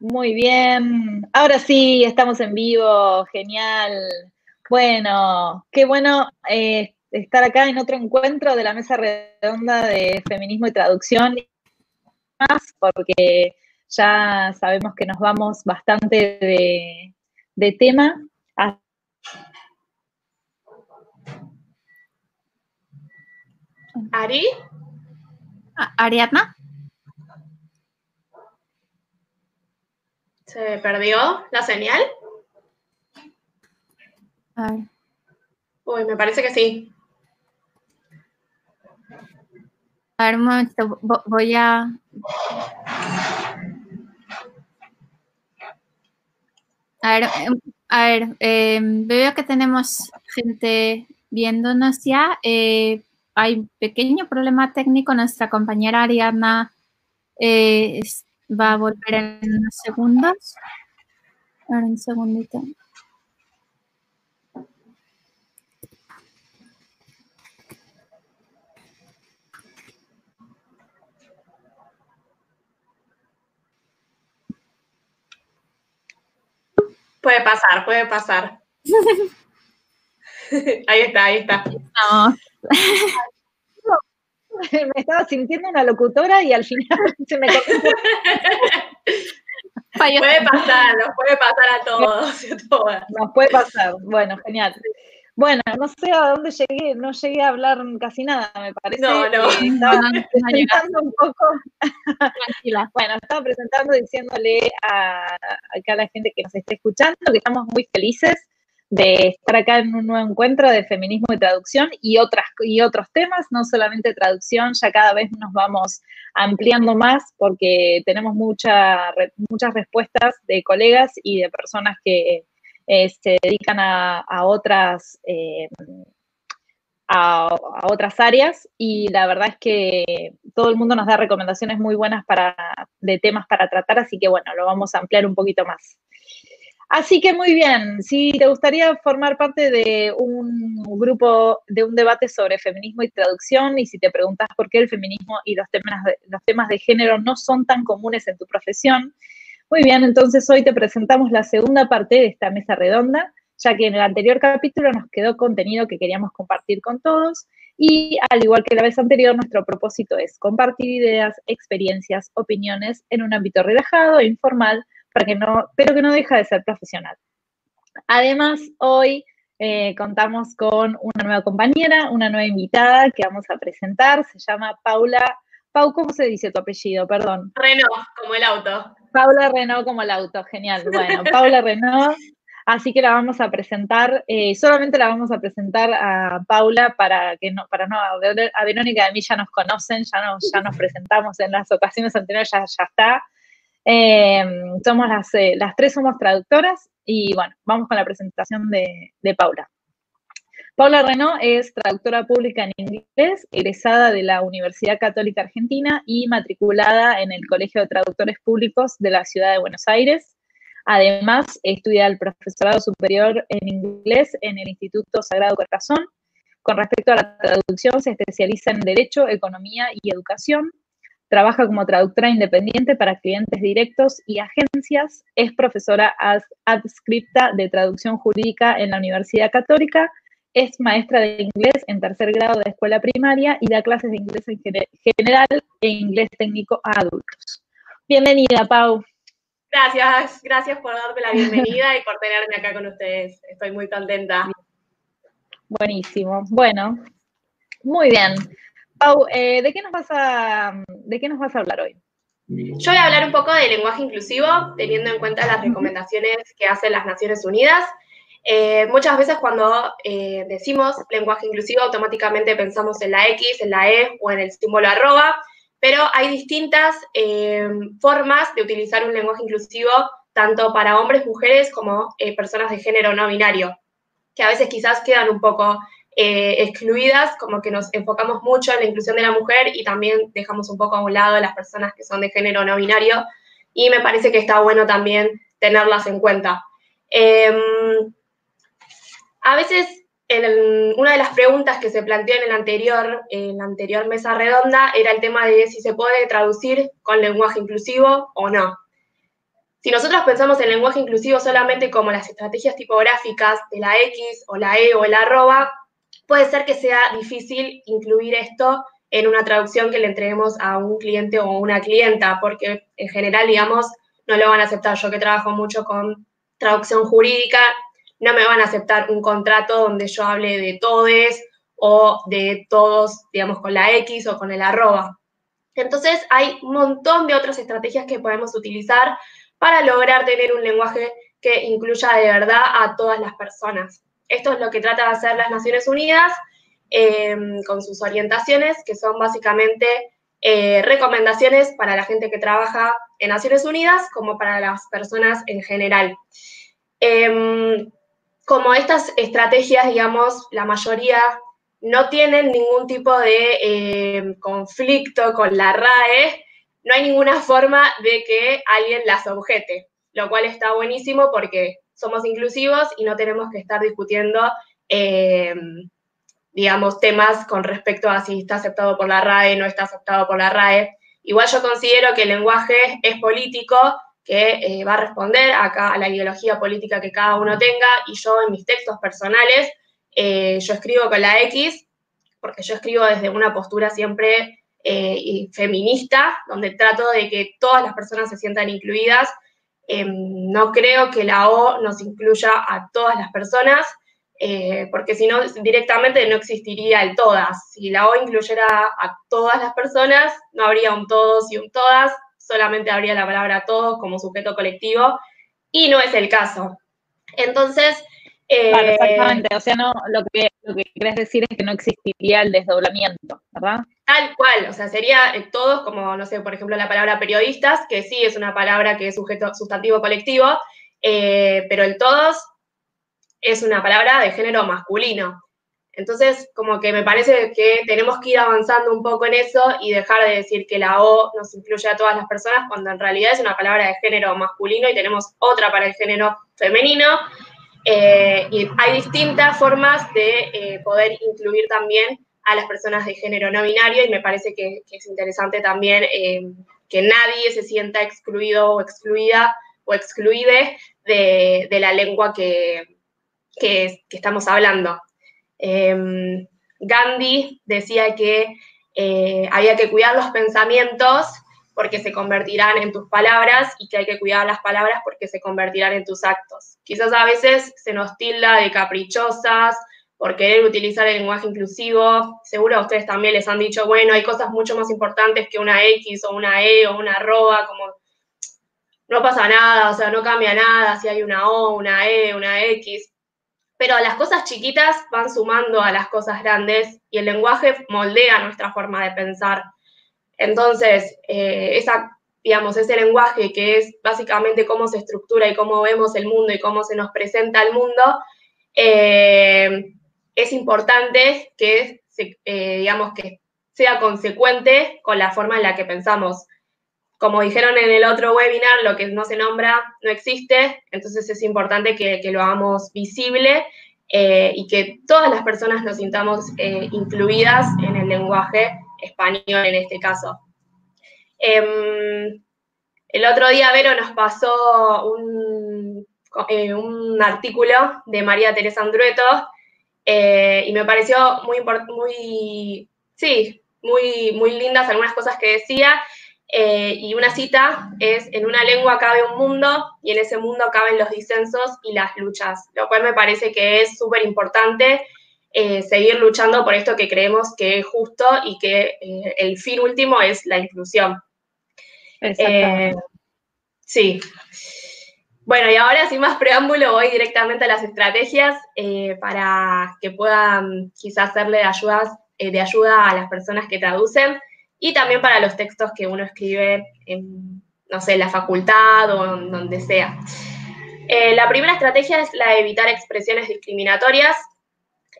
Muy bien. Ahora sí, estamos en vivo. Genial. Bueno, qué bueno eh, estar acá en otro encuentro de la mesa redonda de feminismo y traducción. Más porque ya sabemos que nos vamos bastante de, de tema. Ari. Ariadna. ¿Se perdió la señal? Uy, me parece que sí. A ver, un momento, voy a... A ver, em, a ver em, veo que tenemos gente viéndonos ya. Eh, hay un pequeño problema técnico. Nuestra compañera Ariadna eh, va a volver en unos segundos. Ahora un segundito. Puede pasar, puede pasar. ahí está, ahí está. No. me estaba sintiendo una locutora y al final se me Puede pasar, nos puede pasar a todos Nos puede pasar, bueno, genial. Bueno, no sé a dónde llegué, no llegué a hablar casi nada, me parece. No, no. estaba presentando un poco. Tranquila. Bueno, estaba presentando diciéndole a, a la gente que nos esté escuchando que estamos muy felices de estar acá en un nuevo encuentro de feminismo y traducción y, otras, y otros temas, no solamente traducción, ya cada vez nos vamos ampliando más porque tenemos mucha, muchas respuestas de colegas y de personas que eh, se dedican a, otras... Eh, a, otras áreas y la verdad es que todo el mundo nos da recomendaciones muy buenas para, de temas para tratar, así que bueno, lo vamos a ampliar un poquito más. Así que muy bien, si te gustaría formar parte de un grupo, de un debate sobre feminismo y traducción, y si te preguntas por qué el feminismo y los temas de, los temas de género no son tan comunes en tu profesión, muy bien, entonces hoy te presentamos la segunda parte de esta mesa redonda, ya que en el anterior capítulo nos quedó contenido que queríamos compartir con todos, y al igual que la vez anterior, nuestro propósito es compartir ideas, experiencias, opiniones en un ámbito relajado e informal que no, pero que no deja de ser profesional. Además, hoy eh, contamos con una nueva compañera, una nueva invitada que vamos a presentar, se llama Paula. Pau, ¿cómo se dice tu apellido? Perdón. Renault, como el auto. Paula Renault, como el auto, genial. Bueno, Paula Renault. Así que la vamos a presentar, eh, solamente la vamos a presentar a Paula para que no, para no, a Verónica y a mí ya nos conocen, ya nos, ya nos presentamos en las ocasiones anteriores, ya, ya está. Em, somos las, eh, las, tres somos traductoras y bueno, vamos con la presentación de, Paula. Paula Renault es traductora pública en inglés, egresada de la Universidad Católica Argentina y matriculada en el Colegio de Traductores Públicos de la Ciudad de Buenos Aires. Además, estudia el profesorado superior en inglés en el Instituto Sagrado Corazón. Con respecto a la traducción, se especializa en Derecho, Economía y Educación Trabaja como traductora independiente para clientes directos y agencias. Es profesora adscripta de traducción jurídica en la Universidad Católica. Es maestra de inglés en tercer grado de escuela primaria y da clases de inglés en general e inglés técnico a adultos. Bienvenida, Pau. Gracias, gracias por darme la bienvenida y por tenerme acá con ustedes. Estoy muy contenta. Buenísimo. Bueno, muy bien. Pau, eh, ¿de, qué nos vas a, ¿de qué nos vas a hablar hoy? Yo voy a hablar un poco de lenguaje inclusivo, teniendo en cuenta las recomendaciones que hacen las Naciones Unidas. Eh, muchas veces cuando eh, decimos lenguaje inclusivo, automáticamente pensamos en la X, en la E o en el símbolo arroba, pero hay distintas formas de utilizar un lenguaje inclusivo, tanto para hombres, mujeres, como personas de género no binario, que a veces quizás quedan un poco eh, excluidas, como que nos enfocamos mucho en la inclusión de la mujer y también dejamos un poco a un lado las personas que son de género no binario y me parece que está bueno también tenerlas en cuenta. Em, a veces, una de las preguntas que se planteó en, el anterior, en la anterior mesa redonda era el tema de si se puede traducir con lenguaje inclusivo o no. Si nosotros pensamos en lenguaje inclusivo solamente como las estrategias tipográficas de la X o la E o el arroba, puede ser que sea difícil incluir esto en una traducción que le entreguemos a un cliente o una clienta, porque en general, digamos, no lo van a aceptar. Yo que trabajo mucho con traducción jurídica, no me van a aceptar un contrato donde yo hable de todes o de todos, digamos, con la X o con el arroba. Entonces, hay un montón de otras estrategias que podemos utilizar para lograr tener un lenguaje que incluya de verdad a todas las personas. Esto es lo que trata de hacer las Naciones Unidas em, con sus orientaciones, que son básicamente eh, recomendaciones para la gente que trabaja en Naciones Unidas como para las personas en general. Em, como estas estrategias, digamos, la mayoría no tienen ningún tipo de em, conflicto con la RAE, no hay ninguna forma de que alguien las objete, lo cual está buenísimo porque somos inclusivos y no tenemos que estar discutiendo, em, digamos, temas con respecto a si está aceptado por la RAE, no está aceptado por la RAE. Igual yo considero que el lenguaje es político, que eh, va a responder acá a la ideología política que cada uno tenga, y yo en mis textos personales, eh, yo escribo con la X, porque yo escribo desde una postura siempre eh, feminista, donde trato de que todas las personas se sientan incluidas Em, no creo que la O nos incluya a todas las personas, eh, porque si no, directamente no existiría el todas. Si la O incluyera a todas las personas, no habría un todos y un todas, solamente habría la palabra todos como sujeto colectivo, y no es el caso. Entonces, Claro, eh, exactamente. O sea, no, lo que, lo que querés decir es que no existiría el desdoblamiento, ¿verdad? Tal cual, o sea, sería eh, todos como, no sé, por ejemplo, la palabra periodistas, que sí es una palabra que es sujeto sustantivo colectivo, eh, pero el todos es una palabra de género masculino. Entonces, como que me parece que tenemos que ir avanzando un poco en eso y dejar de decir que la O nos incluye a todas las personas, cuando en realidad es una palabra de género masculino y tenemos otra para el género femenino. Eh, y hay distintas formas de poder incluir también a las personas de género no binario y me parece que, es interesante también eh, que nadie se sienta excluido o excluida o excluide de, la lengua que, que, estamos hablando. Em, Gandhi decía que había que cuidar los pensamientos porque se convertirán en tus palabras y que hay que cuidar las palabras porque se convertirán en tus actos. Quizás a veces se nos tilda de caprichosas por querer utilizar el lenguaje inclusivo. Seguro a ustedes también les han dicho, bueno, hay cosas mucho más importantes que una X o una E o una arroba, como no pasa nada, o sea, no cambia nada si hay una O, una E, una X. Pero las cosas chiquitas van sumando a las cosas grandes y el lenguaje moldea nuestra forma de pensar. Entonces, eh, esa, digamos, ese lenguaje que es básicamente cómo se estructura y cómo vemos el mundo y cómo se nos presenta el mundo, eh, es importante que, eh, digamos, que sea consecuente con la forma en la que pensamos. Como dijeron en el otro webinar, lo que no se nombra no existe, entonces es importante que, lo hagamos visible y que todas las personas nos sintamos incluidas en el lenguaje español en este caso. Em, el otro día Vero nos pasó un, eh, un artículo de María Teresa Andrueto eh, y me pareció muy, muy, sí, muy, muy lindas algunas cosas que decía. Eh, y una cita es, en una lengua cabe un mundo y en ese mundo caben los disensos y las luchas, lo cual me parece que es súper importante eh, seguir luchando por esto que creemos que es justo y que eh, el fin último es la inclusión. Eh, sí. Bueno, y ahora sin más preámbulo voy directamente a las estrategias para que puedan quizás serle de, ayudas, de ayuda a las personas que traducen y también para los textos que uno escribe en, no sé, la facultad o donde sea. la primera estrategia es la de evitar expresiones discriminatorias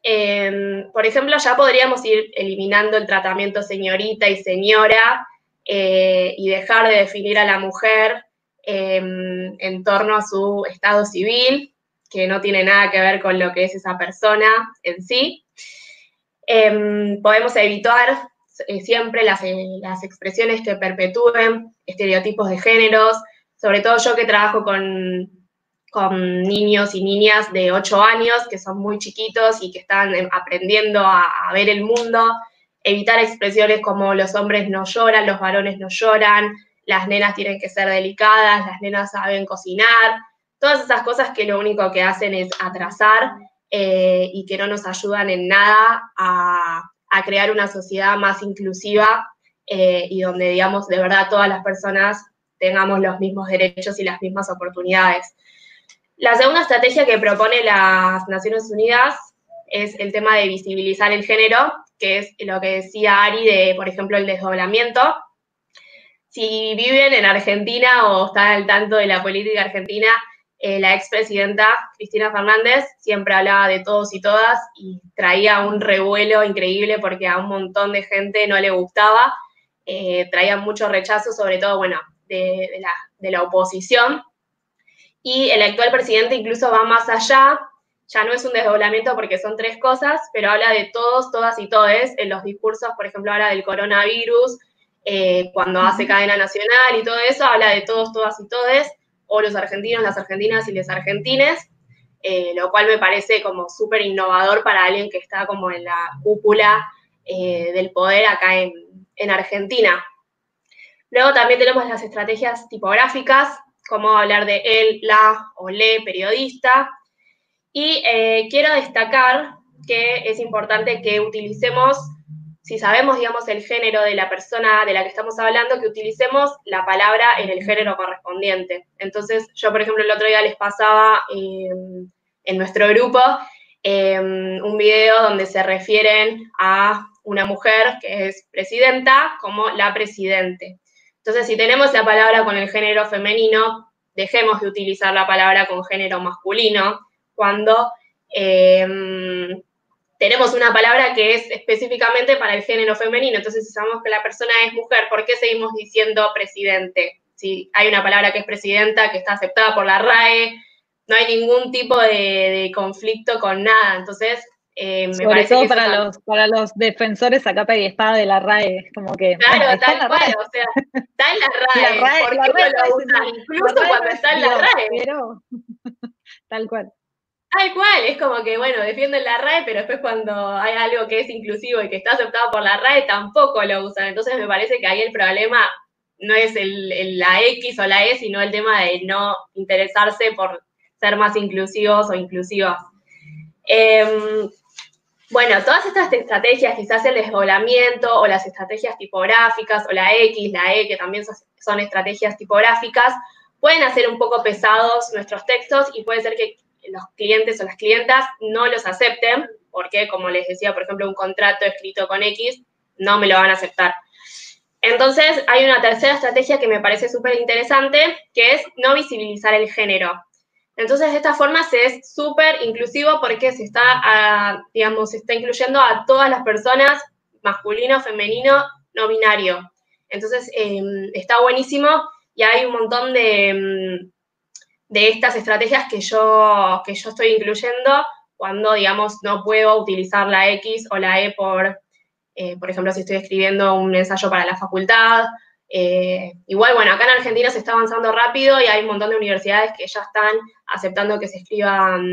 Em, por ejemplo, ya podríamos ir eliminando el tratamiento señorita y señora eh, y dejar de definir a la mujer em, en torno a su estado civil, que no tiene nada que ver con lo que es esa persona en sí. Em, podemos evitar eh, siempre las, eh, las, expresiones que perpetúen estereotipos de géneros, sobre todo yo que trabajo con, con niños y niñas de 8 años, que son muy chiquitos y que están em, aprendiendo a, ver el mundo, evitar expresiones como los hombres no lloran, los varones no lloran, las nenas tienen que ser delicadas, las nenas saben cocinar, todas esas cosas que lo único que hacen es atrasar eh, y que no nos ayudan en nada a, crear una sociedad más inclusiva eh, y donde, digamos, de verdad todas las personas tengamos los mismos derechos y las mismas oportunidades. La segunda estrategia que propone las Naciones Unidas es el tema de visibilizar el género, que es lo que decía Ari de, por ejemplo, el desdoblamiento. Si viven en Argentina o están al tanto de la política argentina, eh, la expresidenta Cristina Fernández siempre hablaba de todos y todas y traía un revuelo increíble porque a un montón de gente no le gustaba, eh, traía mucho rechazo, sobre todo, bueno, de, la, de la oposición. Y el actual presidente incluso va más allá, ya no es un desdoblamiento porque son tres cosas, pero habla de todos, todas y todes en los discursos, por ejemplo, ahora del coronavirus, eh, cuando hace cadena nacional y todo eso, habla de todos, todas y todes o los argentinos, las argentinas y los argentines, eh, lo cual me parece como súper innovador para alguien que está como en la cúpula eh, del poder acá en, Argentina. Luego también tenemos las estrategias tipográficas, como hablar de él, la o le periodista. Y eh, quiero destacar que es importante que utilicemos si sabemos, digamos, el género de la persona de la que estamos hablando, que utilicemos la palabra en el género correspondiente. Entonces, yo, por ejemplo, el otro día les pasaba em, en nuestro grupo em, un video donde se refieren a una mujer que es presidenta como la presidente. Entonces, si tenemos la palabra con el género femenino, dejemos de utilizar la palabra con género masculino cuando em, tenemos una palabra que es específicamente para el género femenino. Entonces, si sabemos que la persona es mujer, ¿por qué seguimos diciendo presidente? Si hay una palabra que es presidenta, que está aceptada por la RAE, no hay ningún tipo de, conflicto con nada. Entonces, eh, me Sobre todo para, los, para los defensores a capa y espada de la RAE, como que... Claro, tal cual, o sea, está en la RAE, la RAE ¿por qué no lo usan? Incluso cuando está en la RAE. Pero, tal cual. Tal cual, es como que, bueno, defienden la RAE, pero después cuando hay algo que es inclusivo y que está aceptado por la RAE, tampoco lo usan. Entonces me parece que ahí el problema no es el, la X o la E, sino el tema de no interesarse por ser más inclusivos o inclusivas. Em, bueno, todas estas estrategias, quizás el desdoblamiento o las estrategias tipográficas o la X, la E, que también son estrategias tipográficas, pueden hacer un poco pesados nuestros textos y puede ser que los clientes o las clientas no los acepten, porque como les decía, por ejemplo, un contrato escrito con X, no me lo van a aceptar. Entonces, hay una tercera estrategia que me parece súper interesante, que es no visibilizar el género. Entonces, de esta forma se es súper inclusivo porque se está, digamos, se está incluyendo a todas las personas, masculino, femenino, no binario. Entonces, em, está buenísimo y hay un montón de, em, de estas estrategias que yo, que yo estoy incluyendo cuando, digamos, no puedo utilizar la X o la E por, eh, por ejemplo, si estoy escribiendo un ensayo para la facultad. Eh, igual, bueno, acá en Argentina se está avanzando rápido y hay un montón de universidades que ya están aceptando que se escriban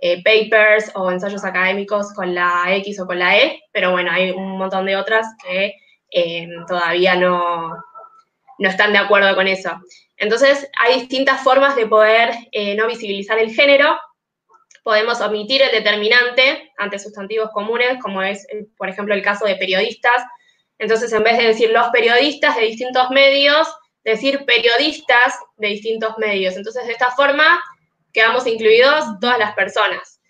eh, papers o ensayos académicos con la X o con la E, pero bueno, hay un montón de otras que todavía no, no están de acuerdo con eso. Entonces, hay distintas formas de poder eh, no visibilizar el género. Podemos omitir el determinante ante sustantivos comunes, como es, eh, por ejemplo, el caso de periodistas. Entonces, en vez de decir los periodistas de distintos medios, decir periodistas de distintos medios. Entonces, de esta forma, quedamos incluidos todas las personas.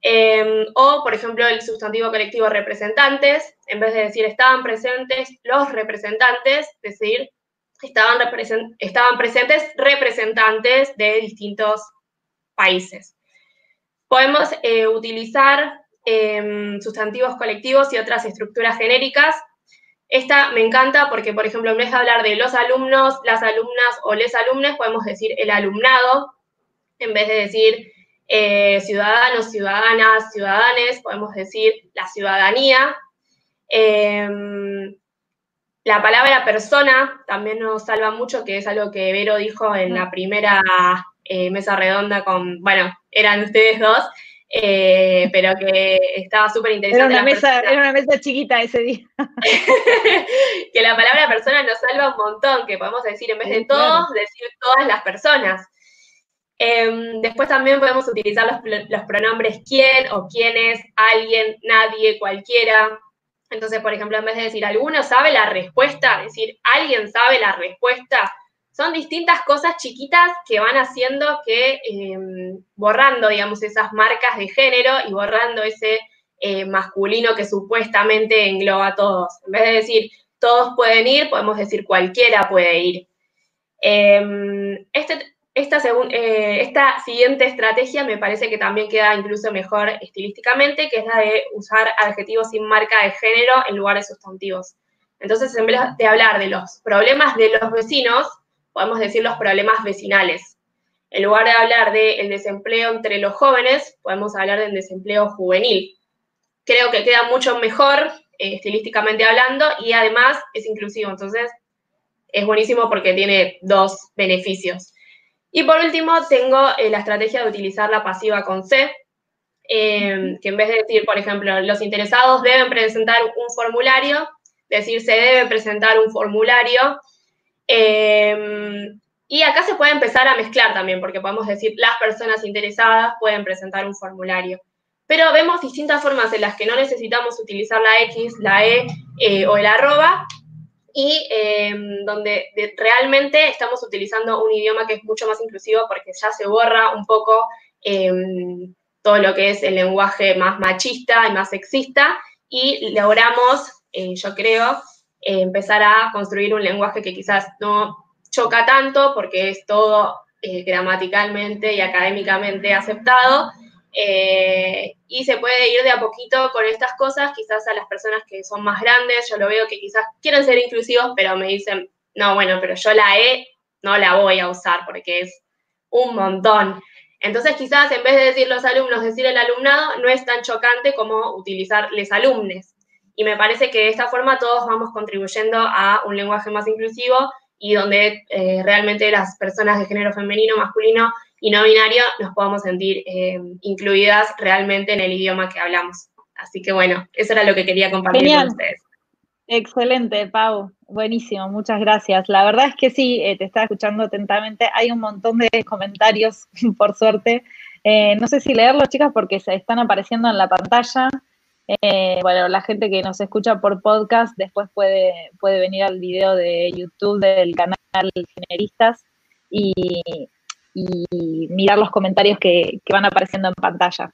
Em, o, por ejemplo, el sustantivo colectivo representantes, en vez de decir estaban presentes los representantes, decir estaban, estaban presentes representantes de distintos países. Podemos eh, utilizar em, sustantivos colectivos y otras estructuras genéricas. Esta me encanta porque, por ejemplo, en vez de hablar de los alumnos, las alumnas o les alumnes, podemos decir el alumnado. En vez de decir eh, ciudadanos, ciudadanas, ciudadanes, podemos decir la ciudadanía. Em, la palabra persona también nos salva mucho, que es algo que Vero dijo en la primera eh, mesa redonda con, bueno, eran ustedes dos, eh, pero que estaba súper interesante. Era una, mesa, era una mesa chiquita ese día. que la palabra persona nos salva un montón, que podemos decir en vez de todos, decir todas las personas. Em, después también podemos utilizar los, los, pronombres quién o quiénes, alguien, nadie, cualquiera. Entonces, por ejemplo, en vez de decir alguno sabe la respuesta, decir alguien sabe la respuesta, son distintas cosas chiquitas que van haciendo que, em, borrando, digamos, esas marcas de género y borrando ese eh, masculino que supuestamente engloba a todos. En vez de decir todos pueden ir, podemos decir cualquiera puede ir. Em, este, esta, eh, esta, siguiente estrategia me parece que también queda incluso mejor estilísticamente, que es la de usar adjetivos sin marca de género en lugar de sustantivos. Entonces, en vez de hablar de los problemas de los vecinos, podemos decir los problemas vecinales. En lugar de hablar del desempleo entre los jóvenes, podemos hablar del desempleo juvenil. Creo que queda mucho mejor eh, estilísticamente hablando y además es inclusivo. Entonces, es buenísimo porque tiene dos beneficios. Y por último, tengo eh, la estrategia de utilizar la pasiva con C, em, que en vez de decir, por ejemplo, los interesados deben presentar un formulario, decir se debe presentar un formulario. Em, y acá se puede empezar a mezclar también, porque podemos decir las personas interesadas pueden presentar un formulario. Pero vemos distintas formas en las que no necesitamos utilizar la X, la E eh, o el arroba, y em, donde realmente estamos utilizando un idioma que es mucho más inclusivo porque ya se borra un poco em, todo lo que es el lenguaje más machista y más sexista y logramos, eh, yo creo, empezar a construir un lenguaje que quizás no choca tanto porque es todo eh, gramaticalmente y académicamente aceptado, eh, y se puede ir de a poquito con estas cosas, quizás a las personas que son más grandes, yo lo veo que quizás quieren ser inclusivos, pero me dicen, no, bueno, pero yo la E no la voy a usar porque es un montón. Entonces quizás en vez de decir los alumnos, decir el alumnado, no es tan chocante como utilizar les alumnes. Y me parece que de esta forma todos vamos contribuyendo a un lenguaje más inclusivo y donde eh, realmente las personas de género femenino, masculino y no binario nos podamos sentir eh, incluidas realmente en el idioma que hablamos. Así que bueno, eso era lo que quería compartir con ustedes. Excelente, Pau. Buenísimo, muchas gracias. La verdad es que sí, eh, te estaba escuchando atentamente. Hay un montón de comentarios, por suerte. Eh, no sé si leerlos, chicas, porque se están apareciendo en la pantalla. bueno, la gente que nos escucha por podcast después puede, puede venir al video de YouTube del canal Generistas y, y mirar los comentarios que, van apareciendo en pantalla.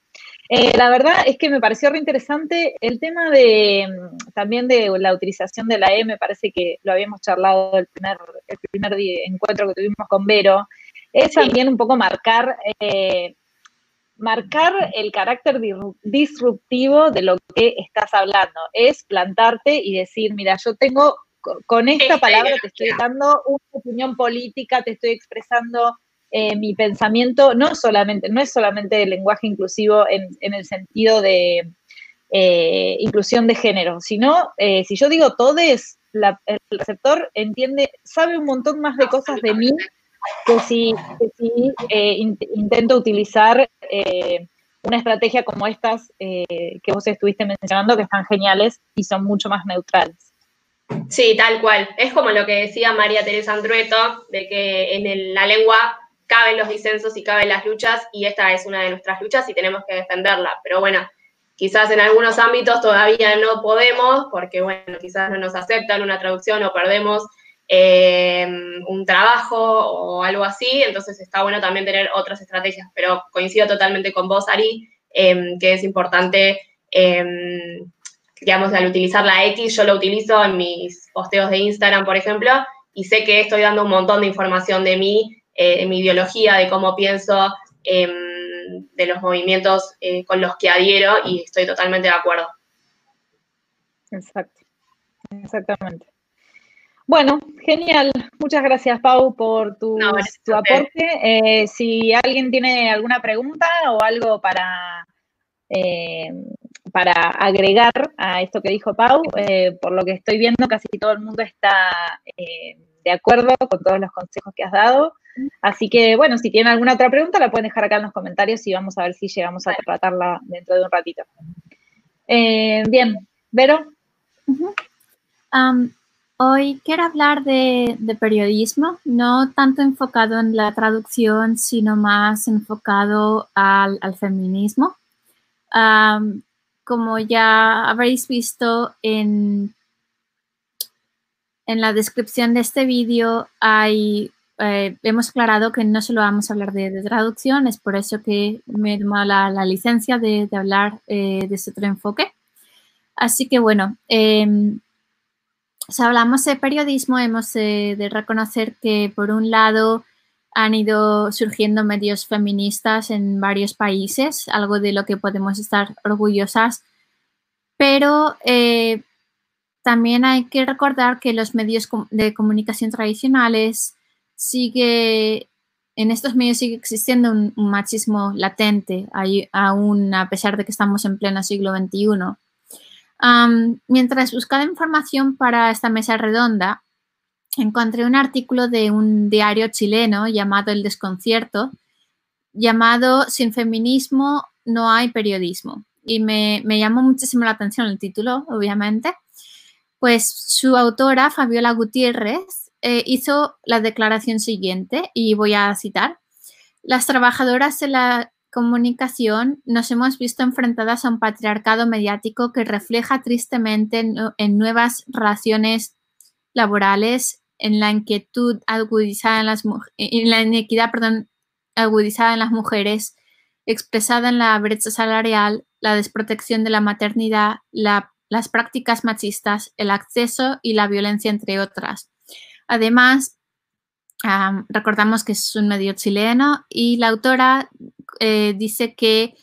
Eh, la verdad es que me pareció re interesante el tema de también de la utilización de la E, me parece que lo habíamos charlado el primer, el primer encuentro que tuvimos con Vero, es también un poco marcar, eh, marcar el carácter disruptivo de lo que estás hablando, es plantarte y decir, mira, yo tengo, con esta palabra te estoy dando una opinión política, te estoy expresando eh, mi pensamiento no solamente, no es solamente el lenguaje inclusivo en, el sentido de eh, inclusión de género, sino eh, si yo digo todes, el receptor entiende, sabe un montón más de cosas de mí que si, intento utilizar una estrategia como estas que vos estuviste mencionando, que están geniales y son mucho más neutrales. Sí, tal cual. Es como lo que decía María Teresa Andrueto, de que en la lengua caben los disensos y caben las luchas y esta es una de nuestras luchas y tenemos que defenderla. Pero bueno, quizás en algunos ámbitos todavía no podemos porque, bueno, quizás no nos aceptan una traducción o perdemos eh, un trabajo o algo así, entonces está bueno también tener otras estrategias, pero coincido totalmente con vos, Ari, em, que es importante, em, digamos, al utilizar la X, yo lo utilizo en mis posteos de Instagram, por ejemplo, y sé que estoy dando un montón de información de mí eh, mi ideología, de cómo pienso, em, de los movimientos eh, con los que adhiero y estoy totalmente de acuerdo. Exacto, exactamente. Bueno, genial. Muchas gracias, Pau, por tu, aporte. Eh, si alguien tiene alguna pregunta o algo para, para agregar a esto que dijo Pau, eh, por lo que estoy viendo, casi todo el mundo está eh, de acuerdo con todos los consejos que has dado. Así que, bueno, si tienen alguna otra pregunta, la pueden dejar acá en los comentarios y vamos a ver si llegamos a tratarla dentro de un ratito. bien, Vero. hoy quiero hablar de, periodismo, no tanto enfocado en la traducción, sino más enfocado al, feminismo como ya habréis visto en, en la descripción de este vídeo, hay, eh, hemos aclarado que no solo vamos a hablar de, traducción, es por eso que me he tomado la, licencia de, hablar eh, de este otro enfoque. Así que bueno, em, si hablamos de periodismo, hemos de reconocer que por un lado han ido surgiendo medios feministas en varios países, algo de lo que podemos estar orgullosas, pero eh, también hay que recordar que los medios de comunicación tradicionales sigue, en estos medios sigue existiendo un, machismo latente, aún a pesar de que estamos en pleno siglo XXI. mientras buscaba información para esta mesa redonda, encontré un artículo de un diario chileno llamado El Desconcierto, llamado Sin feminismo no hay periodismo. Y me, llamó muchísimo la atención el título, obviamente. Pues su autora, Fabiola Gutiérrez, eh, hizo la declaración siguiente y voy a citar. Las trabajadoras de la comunicación nos hemos visto enfrentadas a un patriarcado mediático que refleja tristemente en nuevas relaciones laborales en la inquietud agudizada en las en la inequidad, perdón, agudizada en las mujeres, expresada en la brecha salarial, la desprotección de la maternidad, las prácticas machistas, el acceso y la violencia, entre otras. Además, recordamos que es un medio chileno y la autora eh, dice que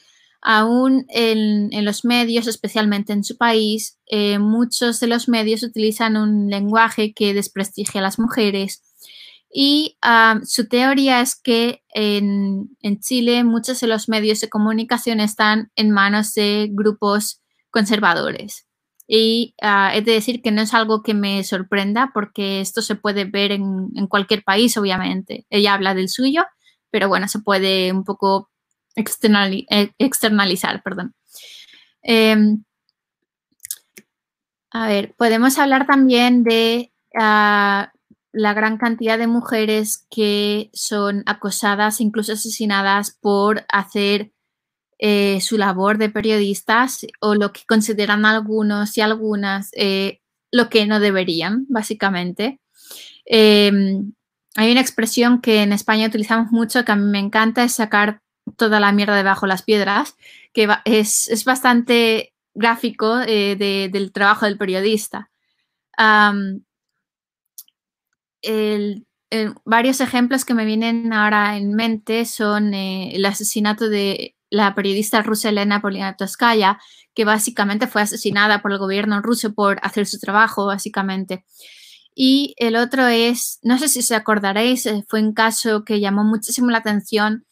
Aún en, los medios, especialmente en su país, eh, muchos de los medios utilizan un lenguaje que desprestigia a las mujeres. Y su teoría es que en, Chile muchos de los medios de comunicación están en manos de grupos conservadores. Y uh, he de decir que no es algo que me sorprenda porque esto se puede ver en, en, cualquier país, obviamente. Ella habla del suyo, pero bueno, se puede un poco eh, externalizar, perdón. Em, a ver, podemos hablar también de ah, la gran cantidad de mujeres que son acosadas, incluso asesinadas por hacer eh, su labor de periodistas o lo que consideran algunos y algunas eh, lo que no deberían, básicamente. Em, hay una expresión que en España utilizamos mucho que a mí me encanta, es sacar toda la mierda debajo de las piedras, que es, bastante gráfico eh, del trabajo del periodista. varios ejemplos que me vienen ahora en mente son el asesinato de la periodista rusa Elena Poliatoskaya, que básicamente fue asesinada por el gobierno ruso por hacer su trabajo, básicamente. Y el otro es, no sé si os acordaréis, eh, fue un caso que llamó muchísimo la atención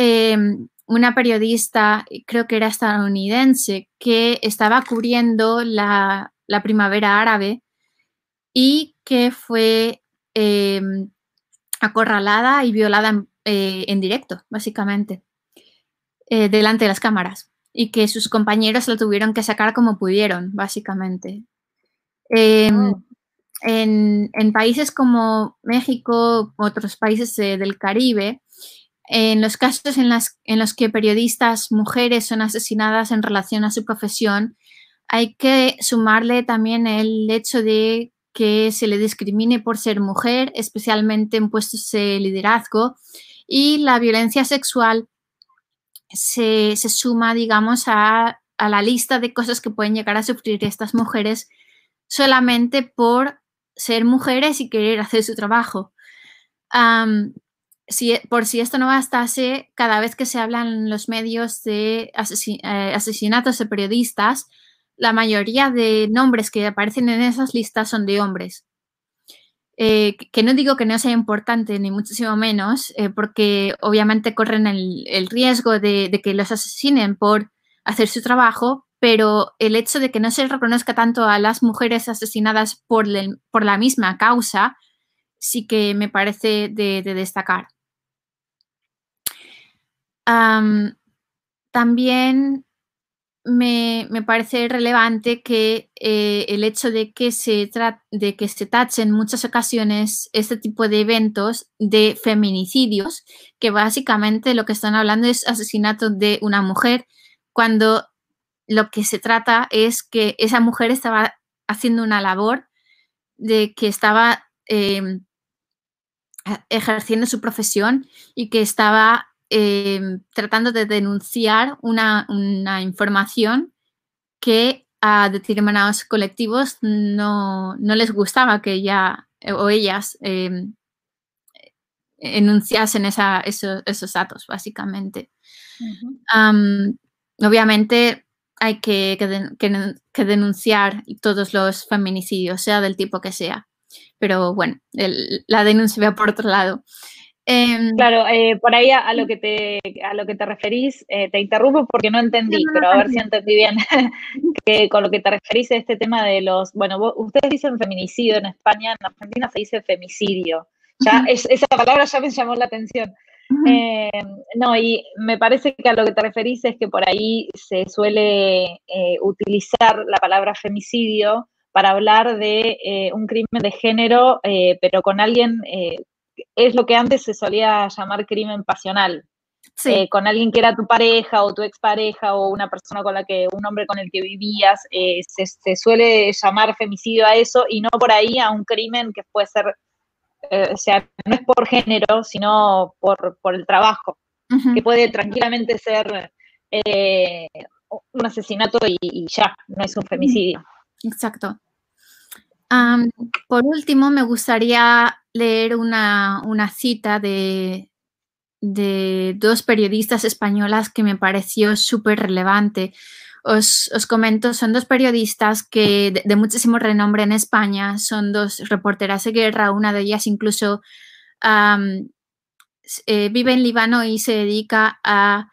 Em, una periodista, creo que era estadounidense, que estaba cubriendo la, primavera árabe y que fue em, acorralada y violada en, eh, directo, básicamente, eh, delante de las cámaras y que sus compañeros lo tuvieron que sacar como pudieron, básicamente. Em, oh. en, países como México, otros países del Caribe, en los casos en, los que periodistas mujeres son asesinadas en relación a su profesión, hay que sumarle también el hecho de que se le discrimine por ser mujer, especialmente en puestos de liderazgo, y la violencia sexual se, suma, digamos, a, la lista de cosas que pueden llegar a sufrir estas mujeres solamente por ser mujeres y querer hacer su trabajo por si esto no bastase, cada vez que se hablan los medios de eh, asesinatos de periodistas, la mayoría de nombres que aparecen en esas listas son de hombres. Eh, que no digo que no sea importante, ni muchísimo menos, eh, porque obviamente corren el, riesgo de, que los asesinen por hacer su trabajo, pero el hecho de que no se reconozca tanto a las mujeres asesinadas por, por la misma causa sí que me parece de, destacar. también me, parece relevante que eh, el hecho de que, se de que se tache en muchas ocasiones este tipo de eventos de feminicidios, que básicamente lo que están hablando es asesinato de una mujer, cuando lo que se trata es que esa mujer estaba haciendo una labor de que estaba em, ejerciendo su profesión y que estaba em, tratando de denunciar una, información que a determinados colectivos no, les gustaba que ella o ellas em, enunciasen esos, datos, básicamente. obviamente hay que, denunciar todos los feminicidios, sea del tipo que sea. Pero bueno, la denuncia va por otro lado. Em, claro, eh, por ahí a, lo que te, a lo que te referís, eh, te interrumpo porque no entendí, pero a ver si entendí bien que con lo que te referís a este tema de los, bueno, ustedes dicen feminicidio en España, en Argentina se dice femicidio. Ya esa palabra ya me llamó la atención. Eh, no, y me parece que a lo que te referís es que por ahí se suele utilizar la palabra femicidio para hablar de un crimen de género, pero con alguien, es lo que antes se solía llamar crimen pasional. con alguien que era tu pareja o tu expareja o una persona con la que, un hombre con el que vivías, se, se, suele llamar femicidio a eso y no por ahí a un crimen que puede ser eh, o sea, no es por género, sino por, el trabajo, que puede tranquilamente ser eh, un asesinato y, ya, no es un femicidio. Exacto. Por último, me gustaría leer una, cita de, dos periodistas españolas que me pareció súper relevante os, comento, son dos periodistas que de, muchísimo renombre en España, son dos reporteras de guerra, una de ellas incluso eh, vive en Líbano y se dedica a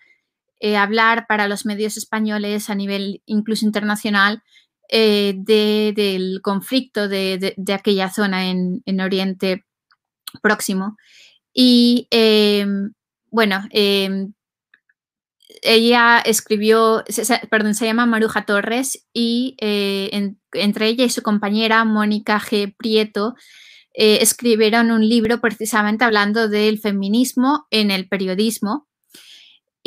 eh, hablar para los medios españoles a nivel incluso internacional eh, del conflicto de, aquella zona en, en Oriente Próximo. Y em, bueno, em, ella escribió, perdón, se llama Maruja Torres y eh, entre ella y su compañera Mónica G. Prieto eh, escribieron un libro precisamente hablando del feminismo en el periodismo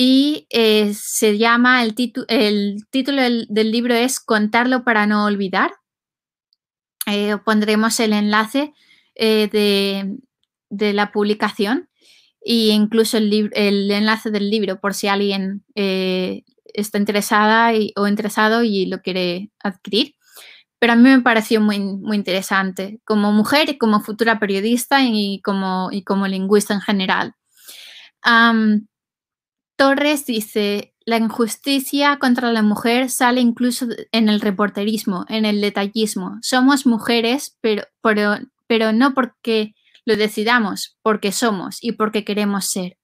y eh, se llama, el, el título del, libro es Contarlo para no olvidar. pondremos el enlace de, de la publicación y incluso el, enlace del libro por si alguien eh, está interesada o interesado y lo quiere adquirir. Pero a mí me pareció muy, muy interesante como mujer y como futura periodista y como, y como lingüista en general. Torres dice, la injusticia contra la mujer sale incluso en el reporterismo, en el detallismo. Somos mujeres, pero, pero, pero no porque lo decidamos porque somos y porque queremos ser.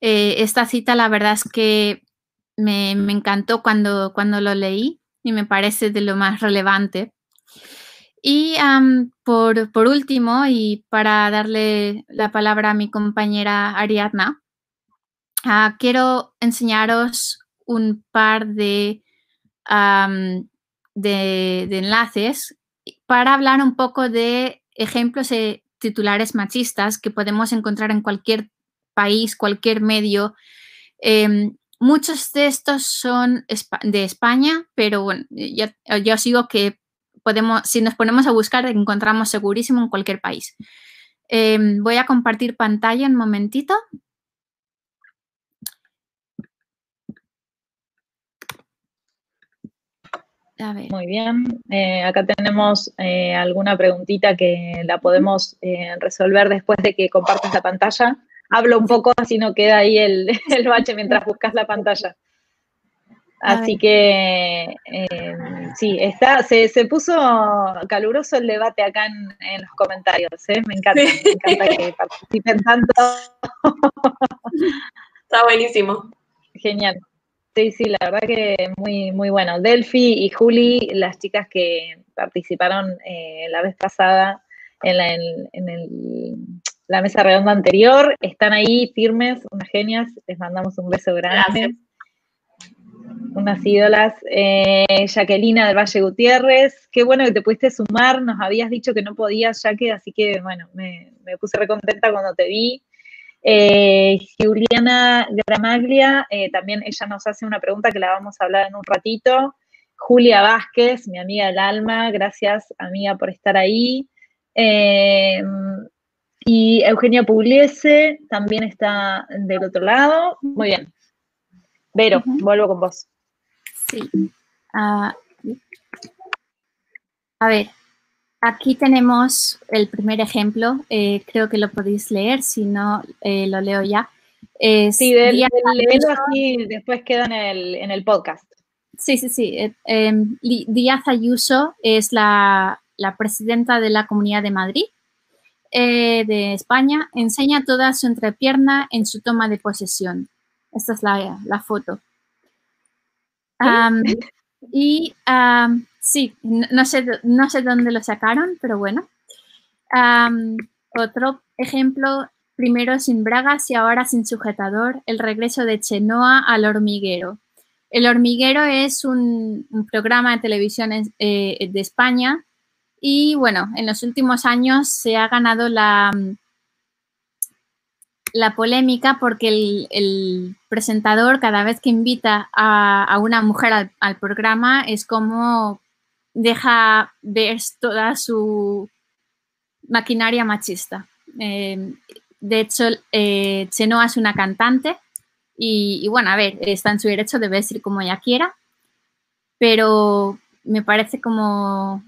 Eh, esta cita la verdad es que me, encantó cuando, cuando lo leí y me parece de lo más relevante. Y por, último, y para darle la palabra a mi compañera Ariadna, ah, quiero enseñaros un par de, de, enlaces para hablar un poco de ejemplos de titulares machistas que podemos encontrar en cualquier país, cualquier medio. Em, muchos de estos son de España, pero bueno, yo, sigo que podemos, si nos ponemos a buscar, encontramos segurísimo en cualquier país. Em, voy a compartir pantalla un momentito. Muy bien. Eh, acá tenemos eh, alguna preguntita que la podemos eh, resolver después de que compartas la pantalla. Hablo un poco, así no queda ahí el, bache mientras buscas la pantalla. Así que sí, está, se, puso caluroso el debate acá en, los comentarios. Me encanta, me encanta que participen tanto. Está buenísimo. Genial. Sí, sí, la verdad que muy, muy bueno. Delphi y Juli, las chicas que participaron eh, la vez pasada en, la, en, la mesa redonda anterior, están ahí firmes, unas genias, les mandamos un beso grande. Unas ídolas. Eh, Jaquelina del Valle Gutiérrez, qué bueno que te pudiste sumar, nos habías dicho que no podías, Jaque, así que bueno, me, me puse recontenta cuando te vi. Eh, Juliana Gramaglia, eh, también ella nos hace una pregunta que la vamos a hablar en un ratito. Julia Vázquez, mi amiga del alma, gracias amiga por estar ahí. Eh, y Eugenia Pugliese también está del otro lado. Muy bien. Vero, vuelvo con vos. Sí. Ah, a ver, Aquí tenemos el primer ejemplo, eh, creo que lo podéis leer, si no eh, lo leo ya. sí, de, así, después queda en el, podcast. Sí, sí, sí. Eh, em, Díaz Ayuso es la, presidenta de la Comunidad de Madrid, de España. Enseña toda su entrepierna en su toma de posesión. Esta es la, foto. y Sí, no sé, no sé dónde lo sacaron, pero bueno. otro ejemplo, primero sin bragas y ahora sin sujetador, el regreso de Chenoa al hormiguero. El hormiguero es un, programa de televisión eh, de España y bueno, en los últimos años se ha ganado la, la polémica porque el, presentador cada vez que invita a, una mujer al, programa es como deja ver toda su maquinaria machista. Eh, de hecho, eh, Chenoa es una cantante y, bueno, a ver, está en su derecho de vestir como ella quiera, pero me parece como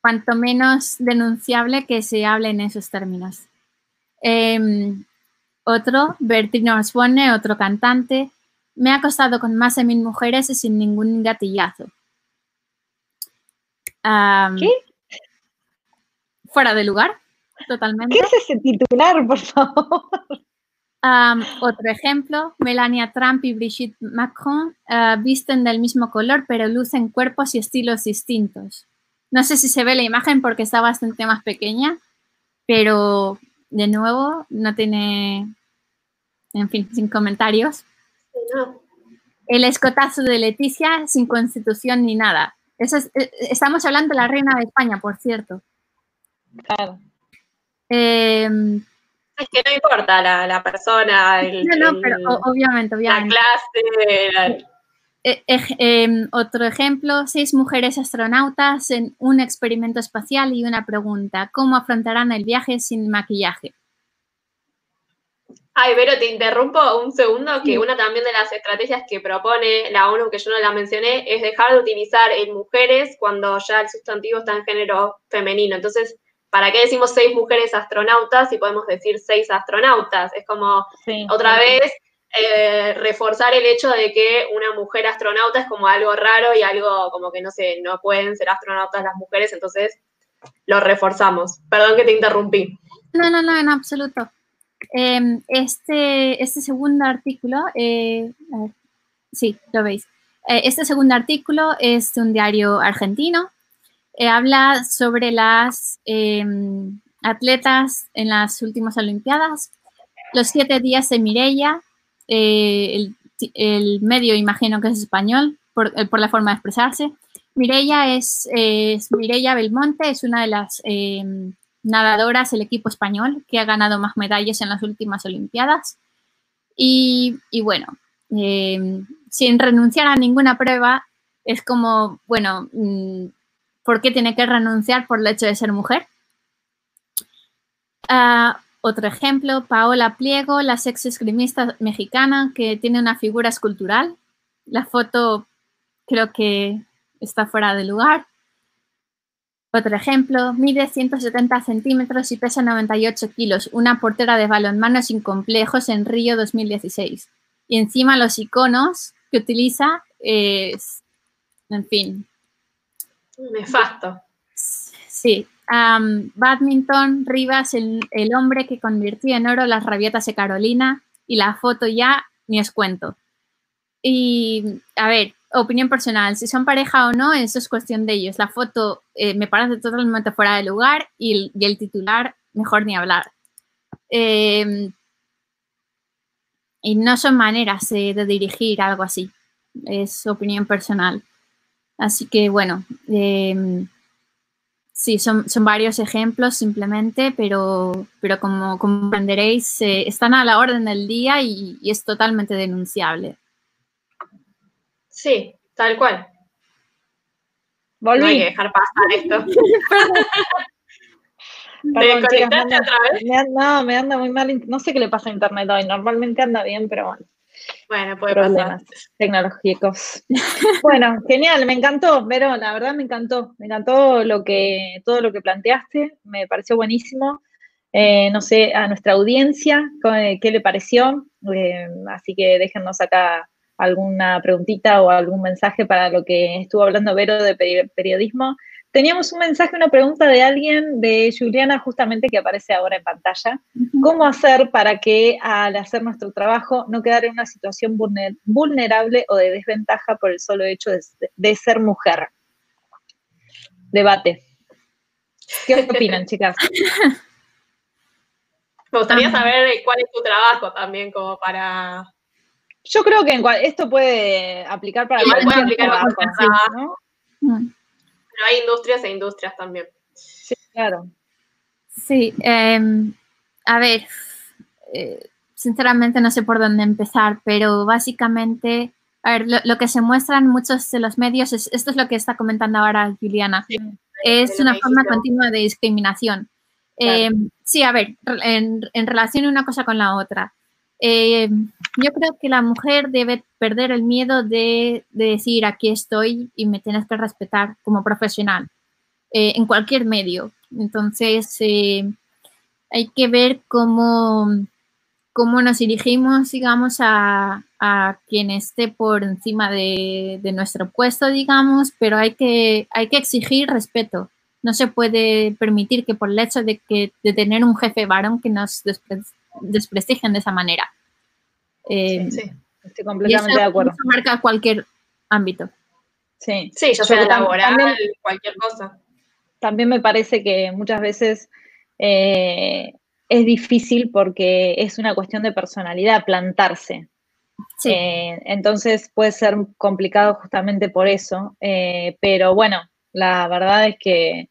cuanto menos denunciable que se hable en esos términos. Em, otro, Bertino Osborne, otro cantante, me ha acostado con más de mil mujeres y sin ningún gatillazo. ¿Qué? Fuera de lugar, totalmente. ¿Qué es ese titular, por favor? otro ejemplo, Melania Trump y Brigitte Macron ah, visten del mismo color, pero lucen cuerpos y estilos distintos. No sé si se ve la imagen porque está bastante más pequeña, pero de nuevo no tiene, en fin, sin comentarios. El escotazo de Leticia sin constitución ni nada. Eh, estamos hablando de la reina de España, por cierto. Claro. Em, es que no importa la, persona, el, no, no, pero obviamente, obviamente. La clase. Eh, em, otro ejemplo, seis mujeres astronautas en un experimento espacial y una pregunta, ¿cómo afrontarán el viaje sin maquillaje? Ay, pero te interrumpo un segundo, que una también de las estrategias que propone la ONU, que yo no la mencioné, es dejar de utilizar en mujeres cuando ya el sustantivo está en género femenino. Entonces, ¿para qué decimos seis mujeres astronautas si podemos decir seis astronautas? Es como, otra vez, eh, reforzar el hecho de que una mujer astronauta es como algo raro y algo como que no sé, no pueden ser astronautas las mujeres, entonces lo reforzamos. Perdón que te interrumpí. No, no, no, en absoluto. Em, este, este segundo artículo, eh, sí, lo veis. Eh, este segundo artículo es de un diario argentino. Eh, habla sobre las em, atletas en las últimas Olimpiadas, los siete días de Mireia, el, medio imagino que es español por, la forma de expresarse. Mireia es, Mireia Belmonte, es una de las em, nadadoras el equipo español que ha ganado más medallas en las últimas Olimpiadas. Y, bueno, em, sin renunciar a ninguna prueba, es como, bueno, mm, ¿por qué tiene que renunciar por el hecho de ser mujer? Ah, otro ejemplo, Paola Pliego, la sex esgrimista mexicana que tiene una figura escultural. La foto creo que está fuera de lugar. Otro ejemplo, mide 170 centímetros y pesa 98 kilos, una portera de balonmano sin complejos en Río 2016. Y encima los iconos que utiliza es, en fin. Nefasto. Sí. badminton, Rivas, el, el, hombre que convirtió en oro las rabietas de Carolina y la foto ya ni os cuento. Y, a ver, opinión personal, si son pareja o no, eso es cuestión de ellos. La foto eh, me parece totalmente fuera de lugar y el, titular, mejor ni hablar. Em, y no son maneras de dirigir algo así. Es opinión personal. Así que, bueno, em, sí, son, son, varios ejemplos simplemente, pero, pero como comprenderéis, eh, están a la orden del día y es totalmente denunciable. Sí, tal cual. No hay que dejar pasar esto. Perdón, no, me anda muy mal. No sé qué le pasa a internet hoy. Normalmente anda bien, pero bueno. Bueno, puede problemas tecnológicos. bueno, genial, me encantó, pero la verdad me encantó. Me encantó lo que, todo lo que planteaste, me pareció buenísimo. Eh, no sé, a nuestra audiencia, ¿qué le pareció? Eh, así que déjennos acá alguna preguntita o algún mensaje para lo que estuvo hablando Vero de periodismo. Teníamos un mensaje, una pregunta de alguien, de Juliana, justamente que aparece ahora en pantalla. ¿Cómo hacer para que al hacer nuestro trabajo no quedar en una situación vulnerable o de desventaja por el solo hecho de, ser mujer? Debate. ¿Qué opinan, chicas? Me gustaría saber cuál es tu trabajo también, como para yo creo que esto puede aplicar para cualquier trabajo, ¿no? Mm. Pero hay industrias e industrias también. Sí, claro. Sí, em, a ver, eh, sinceramente no sé por dónde empezar, pero básicamente, a ver, lo, que se muestra en muchos de los medios, es, esto es lo que está comentando ahora Juliana, es una forma continua de discriminación. Em, sí, a ver, en, en relación una cosa con la otra. Eh, yo creo que la mujer debe perder el miedo de, decir aquí estoy y me tienes que respetar como profesional eh, en cualquier medio. Entonces, eh, hay que ver cómo, cómo nos dirigimos, digamos, a, quien esté por encima de, nuestro puesto, digamos, pero hay que, hay que exigir respeto. No se puede permitir que por el hecho de, que, de tener un jefe varón que nos desprestigian de esa manera. Eh, sí, estoy completamente de acuerdo. Eso marca cualquier ámbito. Sí, sí ya sea laboral, cualquier cosa. También me parece que muchas veces eh, es difícil porque es una cuestión de personalidad plantarse. Sí. Eh, entonces puede ser complicado justamente por eso. pero bueno, la verdad es que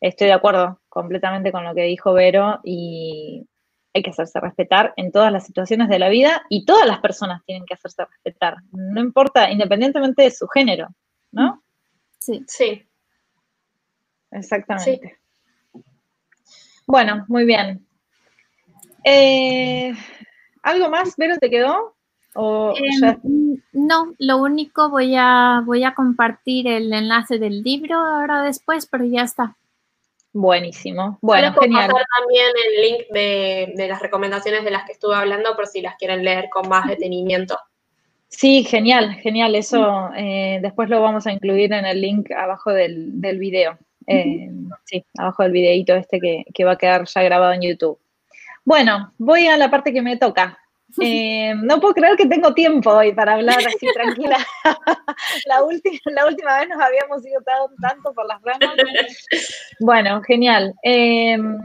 estoy de acuerdo completamente con lo que dijo Vero y hay que hacerse respetar en todas las situaciones de la vida y todas las personas tienen que hacerse respetar, no importa, independientemente de su género, ¿no? Sí. Sí. Exactamente. Bueno, muy bien. Eh, ¿Algo más, Vero, te quedó? Em, no, lo único voy a voy a compartir el enlace del libro ahora después, pero ya está. Buenísimo. Bueno, genial. también el link de, las recomendaciones de las que estuve hablando por si las quieren leer con más detenimiento. Sí, genial, genial. Eso eh, después lo vamos a incluir en el link abajo del, del video. Eh, sí, abajo del videito este que, que va a quedar ya grabado en YouTube. Bueno, voy a la parte que me toca. Eh, no puedo creer que tengo tiempo hoy para hablar así tranquila. la, última, la última vez nos habíamos ido tanto por las ramas. Bueno, genial. Em,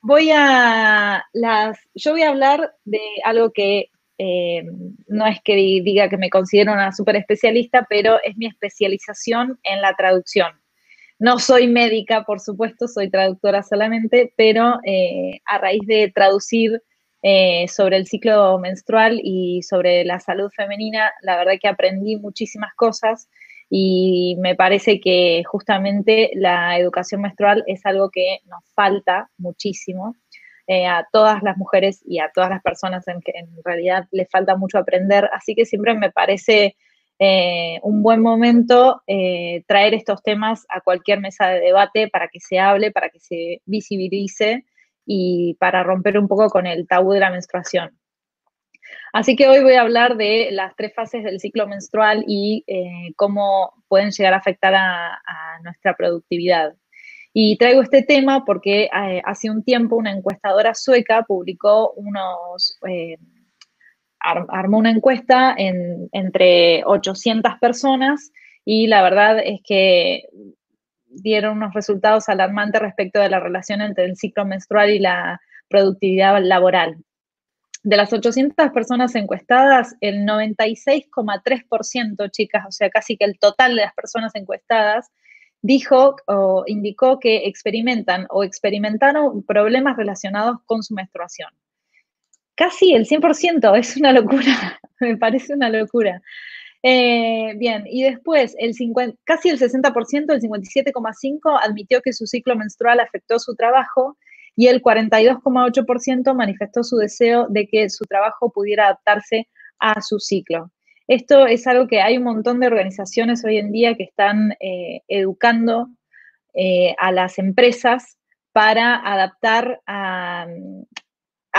voy a las, yo voy a hablar de algo que em, no es que diga que me considero una super especialista, pero es mi especialización en la traducción. No soy médica, por supuesto, soy traductora solamente, pero eh, a raíz de traducir eh, sobre el ciclo menstrual y sobre la salud femenina, la verdad que aprendí muchísimas cosas y me parece que justamente la educación menstrual es algo que nos falta muchísimo eh, a todas las mujeres y a todas las personas en que en realidad les falta mucho aprender, así que siempre me parece eh, un buen momento traer estos temas a cualquier mesa de debate para que se hable, para que se visibilice y para romper un poco con el tabú de la menstruación. Así que hoy voy a hablar de las tres fases del ciclo menstrual y eh, cómo pueden llegar a afectar a, nuestra productividad. Y traigo este tema porque eh, hace un tiempo una encuestadora sueca publicó unos, eh, armó una encuesta entre 800 personas y la verdad es que dieron unos resultados alarmantes respecto de la relación entre el ciclo menstrual y la productividad laboral. De las 800 personas encuestadas, el 96,3%, chicas, o sea, casi que el total de las personas encuestadas, dijo o indicó que experimentan o experimentaron problemas relacionados con su menstruación. Casi el 100%, es una locura, me parece una locura. Eh, bien, y después el casi el 60%, el 57,5% admitió que su ciclo menstrual afectó su trabajo y el 42,8% manifestó su deseo de que su trabajo pudiera adaptarse a su ciclo. Esto es algo que hay un montón de organizaciones hoy en día que están eh, educando eh, a las empresas para adaptar,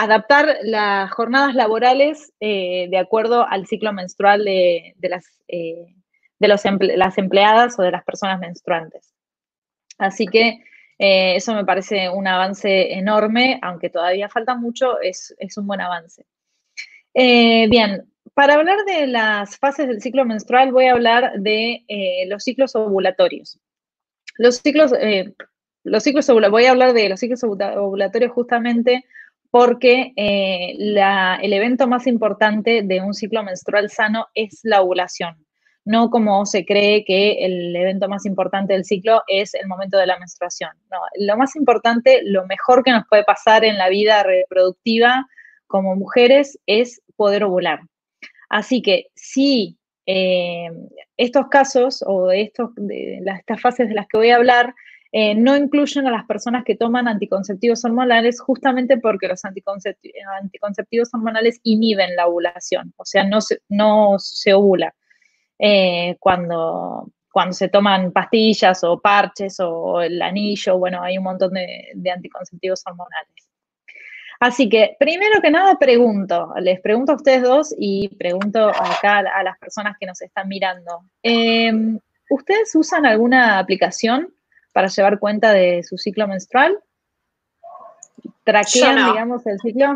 adaptar las jornadas laborales eh, de acuerdo al ciclo menstrual de, las, de las empleadas o de las personas menstruantes. Así que eso me parece un avance enorme, aunque todavía falta mucho, es, es un buen avance. bien, para hablar de las fases del ciclo menstrual, voy a hablar de eh, los ciclos ovulatorios. Los ciclos, eh, los ciclos voy a hablar de los ciclos ovulatorios justamente porque eh, el evento más importante de un ciclo menstrual sano es la ovulación. No como se cree que el evento más importante del ciclo es el momento de la menstruación. No, lo más importante, lo mejor que nos puede pasar en la vida reproductiva como mujeres es poder ovular. Así que si eh, estos casos o de, de estas fases de las que voy a hablar eh, no incluyen a las personas que toman anticonceptivos hormonales justamente porque los anticonceptivos, hormonales inhiben la ovulación, o sea, no se, no ovula eh, cuando, se toman pastillas o parches o el anillo, bueno, hay un montón de anticonceptivos hormonales. Así que, primero que nada, pregunto, les pregunto a ustedes dos y pregunto acá a las personas que nos están mirando. Em, ¿Ustedes usan alguna aplicación para llevar cuenta de su ciclo menstrual? ¿Traquean, digamos, el ciclo?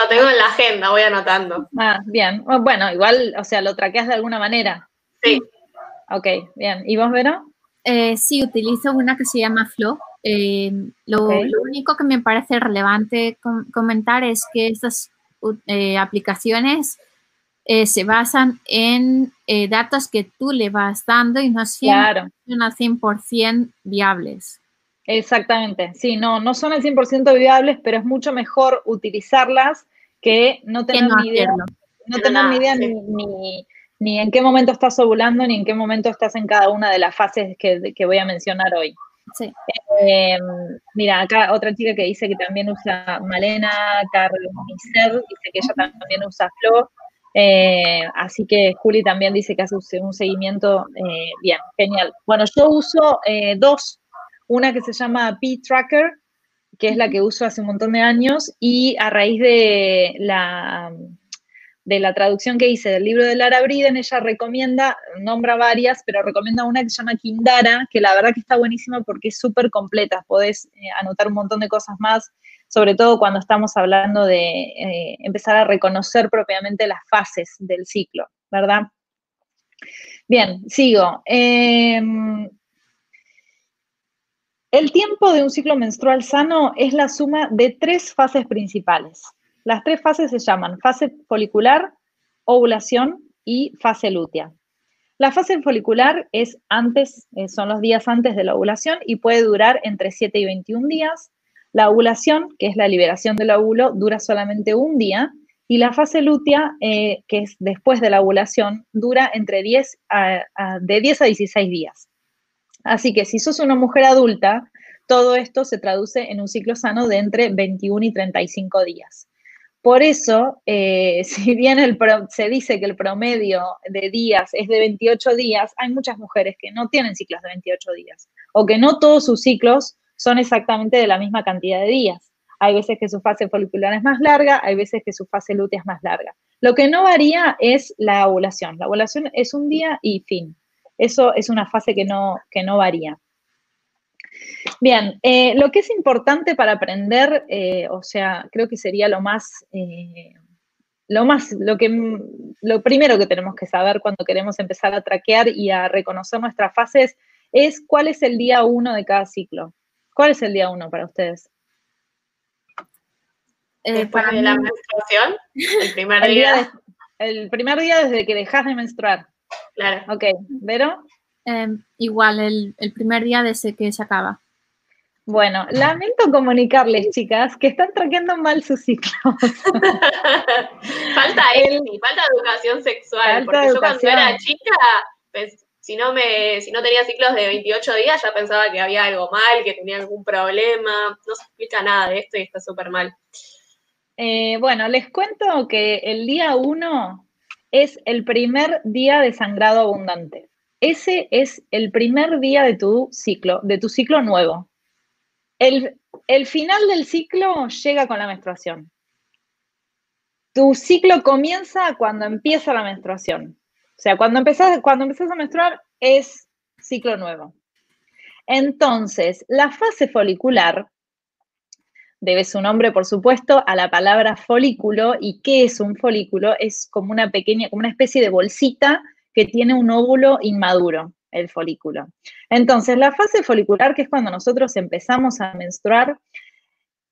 Lo tengo en la agenda, voy anotando. Ah, bien. Oh, bueno, igual, o sea, lo traqueas de alguna manera. Sí. Ok, bien. ¿Y vos, Vero? Eh, sí, utilizo una que se llama Flow. Eh, lo, único que me parece relevante comentar es que estas eh, aplicaciones eh, se basan en datos que tú le vas dando y no siempre son al 100% viables. Exactamente, sí, no, no son al 100% viables, pero es mucho mejor utilizarlas que no tener ni idea, no tener ni idea ni, en qué momento estás ovulando, ni en qué momento estás en cada una de las fases que, que voy a mencionar hoy. Sí. Em, mira, acá otra chica que dice que también usa Malena Carnicer, dice que ella también usa Flow. Eh, así que Juli también dice que hace un seguimiento eh, bien, genial. Bueno, yo uso eh, dos, una que se llama P-Tracker, que es la que uso hace un montón de años, y a raíz de la de la traducción que hice del libro de Lara Briden, ella recomienda, nombra varias, pero recomienda una que se llama Kindara, que la verdad que está buenísima porque es súper completa, podés anotar un montón de cosas más, sobre todo cuando estamos hablando de eh, empezar a reconocer propiamente las fases del ciclo, ¿verdad? Bien, sigo. Em, el tiempo de un ciclo menstrual sano es la suma de tres fases principales. Las tres fases se llaman fase folicular, ovulación y fase lútea. La fase folicular es antes, eh, son los días antes de la ovulación y puede durar entre 7 y 21 días. La ovulación, que es la liberación del óvulo, dura solamente un día. Y la fase lútea, eh, que es después de la ovulación, dura entre 10 de 10 a 16 días. Así que si sos una mujer adulta, todo esto se traduce en un ciclo sano de entre 21 y 35 días. Por eso, eh, si bien se dice que el promedio de días es de 28 días, hay muchas mujeres que no tienen ciclos de 28 días o que no todos sus ciclos son exactamente de la misma cantidad de días. Hay veces que su fase folicular es más larga, hay veces que su fase lútea es más larga. Lo que no varía es la ovulación. La ovulación es un día y fin. Eso es una fase que no, que no varía. Bien, eh, lo que es importante para aprender, eh, o sea, creo que sería lo más, eh, lo más, lo que, lo primero que tenemos que saber cuando queremos empezar a traquear y a reconocer nuestras fases es cuál es el día uno de cada ciclo. ¿Cuál es el día uno para ustedes? Después de la menstruación, el primer día. el primer día desde que dejas de menstruar. Claro. Ok, ¿Vero? Em, igual, el, el, primer día desde que se acaba. Bueno, lamento comunicarles, chicas, que están traqueando mal sus ciclos. falta el, falta educación sexual, porque yo cuando era chica, pues, si no me, si no tenía ciclos de 28 días, ya pensaba que había algo mal, que tenía algún problema. No se explica nada de esto y está súper mal. Eh, bueno, les cuento que el día 1 es el primer día de sangrado abundante. Ese es el primer día de tu ciclo, de tu ciclo nuevo. El, el final del ciclo llega con la menstruación. Tu ciclo comienza cuando empieza la menstruación. O sea, cuando empezás, cuando a menstruar es ciclo nuevo. Entonces, la fase folicular debe su nombre, por supuesto, a la palabra folículo. ¿Y qué es un folículo? Es como una pequeña, como una especie de bolsita que tiene un óvulo inmaduro, el folículo. Entonces, la fase folicular, que es cuando nosotros empezamos a menstruar,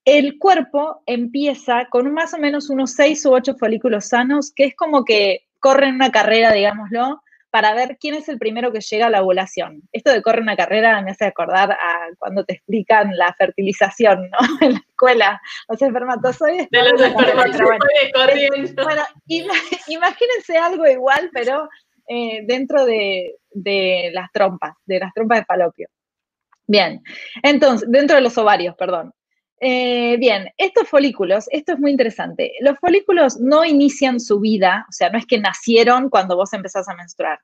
el cuerpo empieza con más o menos unos seis u ocho folículos sanos, que es como que corren una carrera, digámoslo, para ver quién es el primero que llega a la ovulación. Esto de correr una carrera me hace acordar a cuando te explican la fertilización, ¿no? En la escuela, los espermatozoides. De los espermatozoides corriendo. Bueno, imagínense algo igual, pero eh, dentro de, de, las trompas, de las trompas de falopio. Bien, entonces, dentro de los ovarios, perdón. Eh, bien, estos folículos, esto es muy interesante. Los folículos no inician su vida, o sea, no es que nacieron cuando vos empezás a menstruar,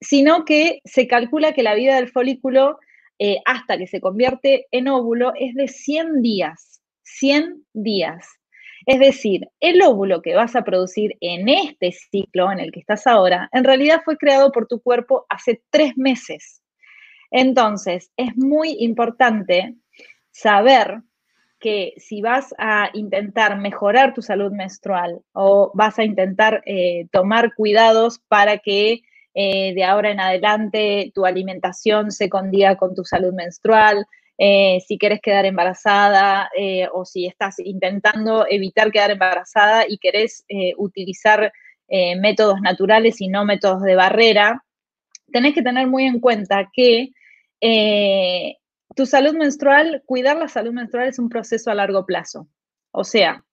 sino que se calcula que la vida del folículo eh, hasta que se convierte en óvulo es de 100 días. 100 días. Es decir, el óvulo que vas a producir en este ciclo en el que estás ahora, en realidad fue creado por tu cuerpo hace tres meses. Entonces, es muy importante saber que si vas a intentar mejorar tu salud menstrual o vas a intentar eh, tomar cuidados para que eh, de ahora en adelante tu alimentación se condiga con tu salud menstrual, eh, si quieres quedar embarazada o si estás intentando evitar quedar embarazada y querés utilizar métodos naturales y no métodos de barrera, tenés que tener muy en cuenta que tu salud menstrual, cuidar la salud menstrual es un proceso a largo plazo. O sea,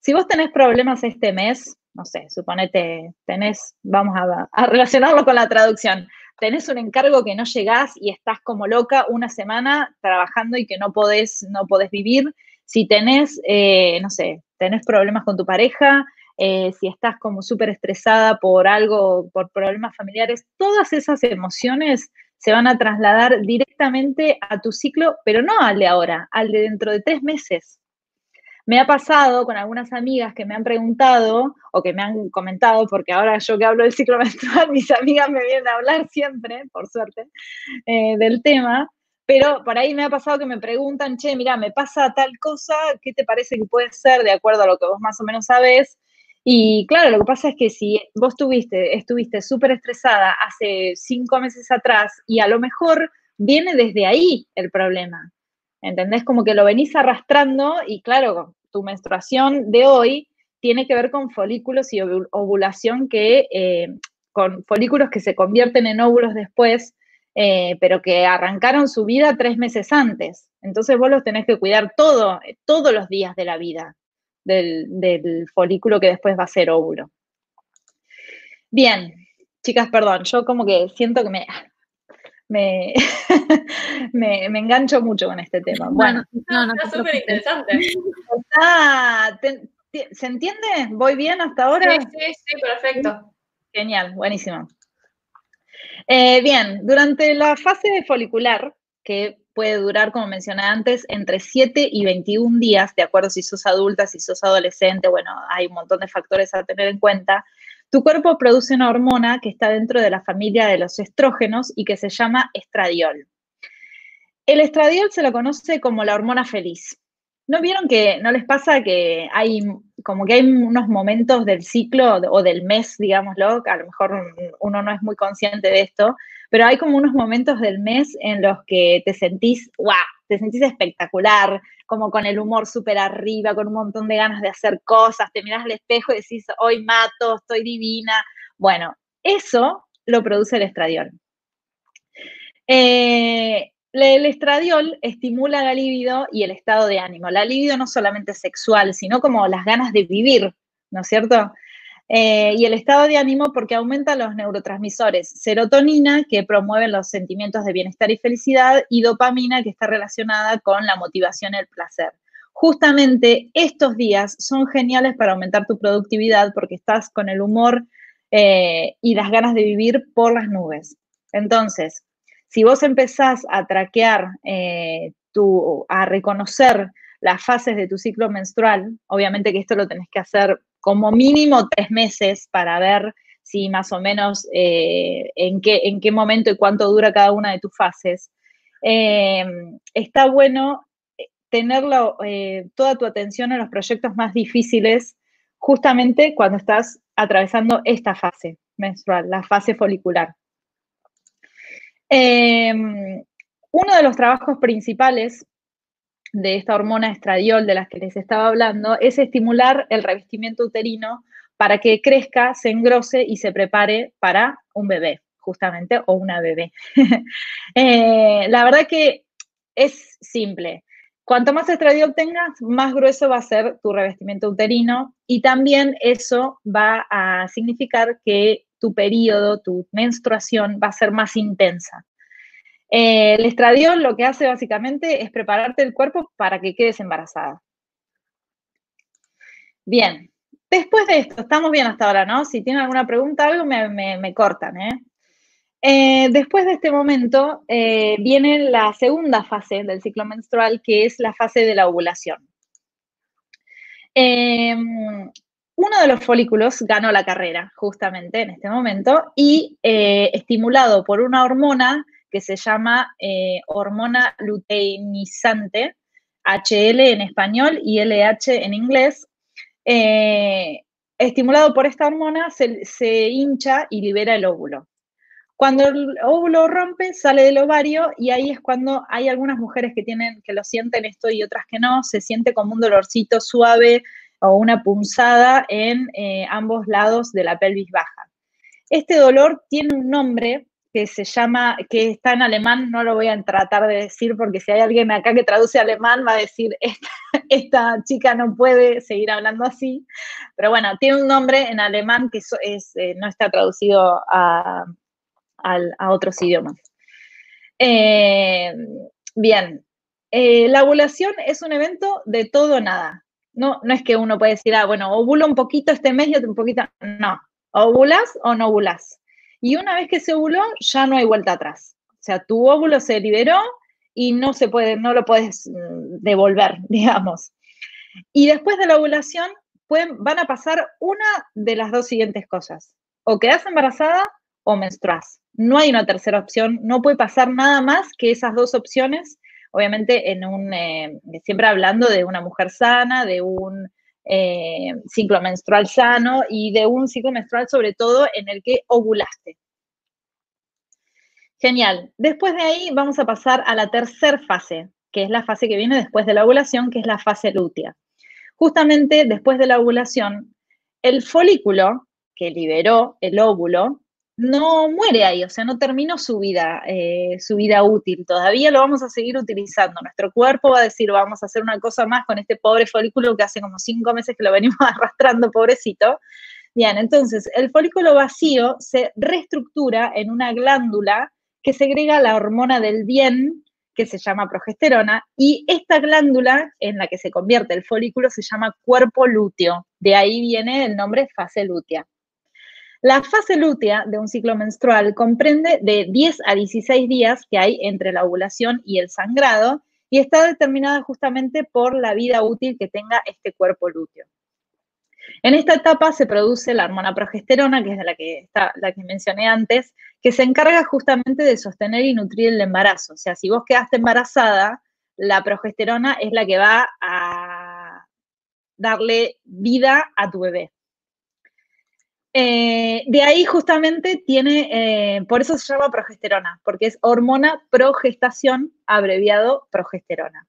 si vos tenés problemas este mes, no sé, suponete, tenés, vamos a, relacionarlo con la traducción, tenés un encargo que no llegás y estás como loca una semana trabajando y que no podés, no podés vivir, si tenés, eh, no sé, tenés problemas con tu pareja, eh, si estás como súper estresada por algo, por problemas familiares, todas esas emociones se van a trasladar directamente a tu ciclo, pero no al de ahora, al de dentro de tres meses. Me ha pasado con algunas amigas que me han preguntado o que me han comentado, porque ahora yo que hablo del ciclo menstrual, mis amigas me vienen a hablar siempre, por suerte, eh, del tema, pero por ahí me ha pasado que me preguntan, che, mira, me pasa tal cosa, ¿qué te parece que puede ser de acuerdo a lo que vos más o menos sabes? Y claro, lo que pasa es que si vos tuviste, estuviste súper estresada hace cinco meses atrás y a lo mejor viene desde ahí el problema, ¿entendés? Como que lo venís arrastrando y claro, tu menstruación de hoy tiene que ver con folículos y ovulación que, eh, con folículos que se convierten en óvulos después, eh, pero que arrancaron su vida tres meses antes. Entonces vos los tenés que cuidar todo, todos los días de la vida del, folículo que después va a ser óvulo. Bien, chicas, perdón, yo como que siento que me, me, me, engancho mucho con este tema. Bueno, no, no, está súper interesante. ¿Se entiende? ¿Voy bien hasta ahora? Sí, sí, sí, perfecto. Genial, buenísimo. Eh, bien, durante la fase folicular, que puede durar, como mencioné antes, entre 7 y 21 días, de acuerdo si sos adulta, si sos adolescente, bueno, hay un montón de factores a tener en cuenta. Tu cuerpo produce una hormona que está dentro de la familia de los estrógenos y que se llama estradiol. El estradiol se lo conoce como la hormona feliz. ¿No vieron que no les pasa que hay como que hay unos momentos del ciclo o del mes, digámoslo, a lo mejor uno no es muy consciente de esto, pero hay como unos momentos del mes en los que te sentís, wow, te sentís espectacular, como con el humor súper arriba, con un montón de ganas de hacer cosas, te miras al espejo y decís, hoy mato, estoy divina. Bueno, eso lo produce el estradiol. Eh, el estradiol estimula la libido y el estado de ánimo. La libido no solamente sexual, sino como las ganas de vivir, ¿no es cierto? Eh, y el estado de ánimo porque aumenta los neurotransmisores serotonina, que promueven los sentimientos de bienestar y felicidad, y dopamina, que está relacionada con la motivación y el placer. Justamente estos días son geniales para aumentar tu productividad porque estás con el humor eh, y las ganas de vivir por las nubes. Entonces, si vos empezás a traquear, eh, a reconocer las fases de tu ciclo menstrual, obviamente que esto lo tenés que hacer como mínimo tres meses para ver si más o menos eh, en, qué, en qué momento y cuánto dura cada una de tus fases. Eh, está bueno tenerlo, toda tu atención en los proyectos más difíciles justamente cuando estás atravesando esta fase menstrual, la fase folicular. Em, uno de los trabajos principales de esta hormona estradiol de las que les estaba hablando es estimular el revestimiento uterino para que crezca, se engrose y se prepare para un bebé, justamente, o una bebé. Eh, la verdad que es simple. Cuanto más estradiol tengas, más grueso va a ser tu revestimiento uterino y también eso va a significar que tu periodo, tu menstruación va a ser más intensa. Eh, el estradiol lo que hace básicamente es prepararte el cuerpo para que quedes embarazada. Bien, después de esto, estamos bien hasta ahora, ¿no? Si tienen alguna pregunta, algo me, cortan, ¿eh? ¿eh? Después de este momento viene la segunda fase del ciclo menstrual, que es la fase de la ovulación. Uno de los folículos ganó la carrera justamente en este momento y eh, estimulado por una hormona que se llama eh, hormona luteinizante, HL en español y LH en inglés, eh, estimulado por esta hormona se, hincha y libera el óvulo. Cuando el óvulo rompe, sale del ovario y ahí es cuando hay algunas mujeres que tienen, que lo sienten esto y otras que no, se siente como un dolorcito suave, o una punzada en eh, ambos lados de la pelvis baja. Este dolor tiene un nombre que se llama, que está en alemán, no lo voy a tratar de decir porque si hay alguien acá que traduce alemán va a decir, esta, chica no puede seguir hablando así, pero bueno, tiene un nombre en alemán que eh, no está traducido a, otros idiomas. Eh, bien, la ovulación es un evento de todo o nada. No, no es que uno puede decir, ah, bueno, ovulo un poquito este mes y un poquito. No, ovulas o no ovulas. Y una vez que se ovuló, ya no hay vuelta atrás. O sea, tu óvulo se liberó y no se puede, no lo puedes mm, devolver, digamos. Y después de la ovulación, van a pasar una de las dos siguientes cosas. O quedas embarazada o menstruas. No hay una tercera opción, no puede pasar nada más que esas dos opciones obviamente eh, siempre hablando de una mujer sana, de un eh, ciclo menstrual sano y de un ciclo menstrual sobre todo en el que ovulaste. Genial. Después de ahí vamos a pasar a la tercera fase, que es la fase que viene después de la ovulación, que es la fase lútea. Justamente después de la ovulación, el folículo que liberó el óvulo no muere ahí, o sea, no terminó su vida, eh, su vida útil. Todavía lo vamos a seguir utilizando. Nuestro cuerpo va a decir, vamos a hacer una cosa más con este pobre folículo que hace como cinco meses que lo venimos arrastrando, pobrecito. Bien, entonces el folículo vacío se reestructura en una glándula que segrega la hormona del bien, que se llama progesterona, y esta glándula en la que se convierte el folículo se llama cuerpo lúteo. De ahí viene el nombre fase lútea. La fase lútea de un ciclo menstrual comprende de 10 a 16 días que hay entre la ovulación y el sangrado y está determinada justamente por la vida útil que tenga este cuerpo lúteo. En esta etapa se produce la hormona progesterona, que es la que, la que mencioné antes, que se encarga justamente de sostener y nutrir el embarazo. O sea, si vos quedaste embarazada, la progesterona es la que va a darle vida a tu bebé. Eh, de ahí justamente tiene, eh, por eso se llama progesterona, porque es hormona progestación, abreviado progesterona.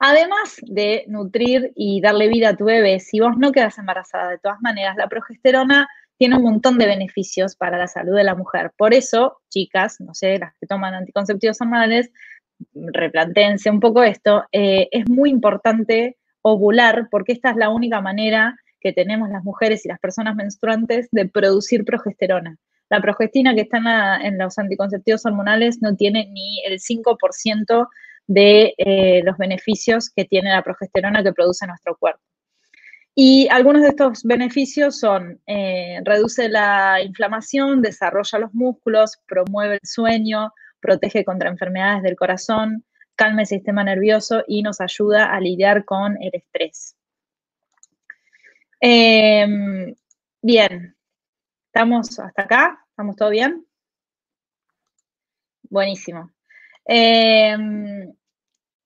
Además de nutrir y darle vida a tu bebé, si vos no quedas embarazada de todas maneras, la progesterona tiene un montón de beneficios para la salud de la mujer. Por eso, chicas, no sé, las que toman anticonceptivos hormonales, replantéense un poco esto, eh, es muy importante ovular porque esta es la única manera que tenemos las mujeres y las personas menstruantes de producir progesterona. La progestina que está en, los anticonceptivos hormonales no tiene ni el 5% de eh, los beneficios que tiene la progesterona que produce nuestro cuerpo. Y algunos de estos beneficios son, eh, reduce la inflamación, desarrolla los músculos, promueve el sueño, protege contra enfermedades del corazón, calma el sistema nervioso y nos ayuda a lidiar con el estrés. Em, bien, ¿estamos hasta acá? ¿Estamos todo bien? Buenísimo. Em,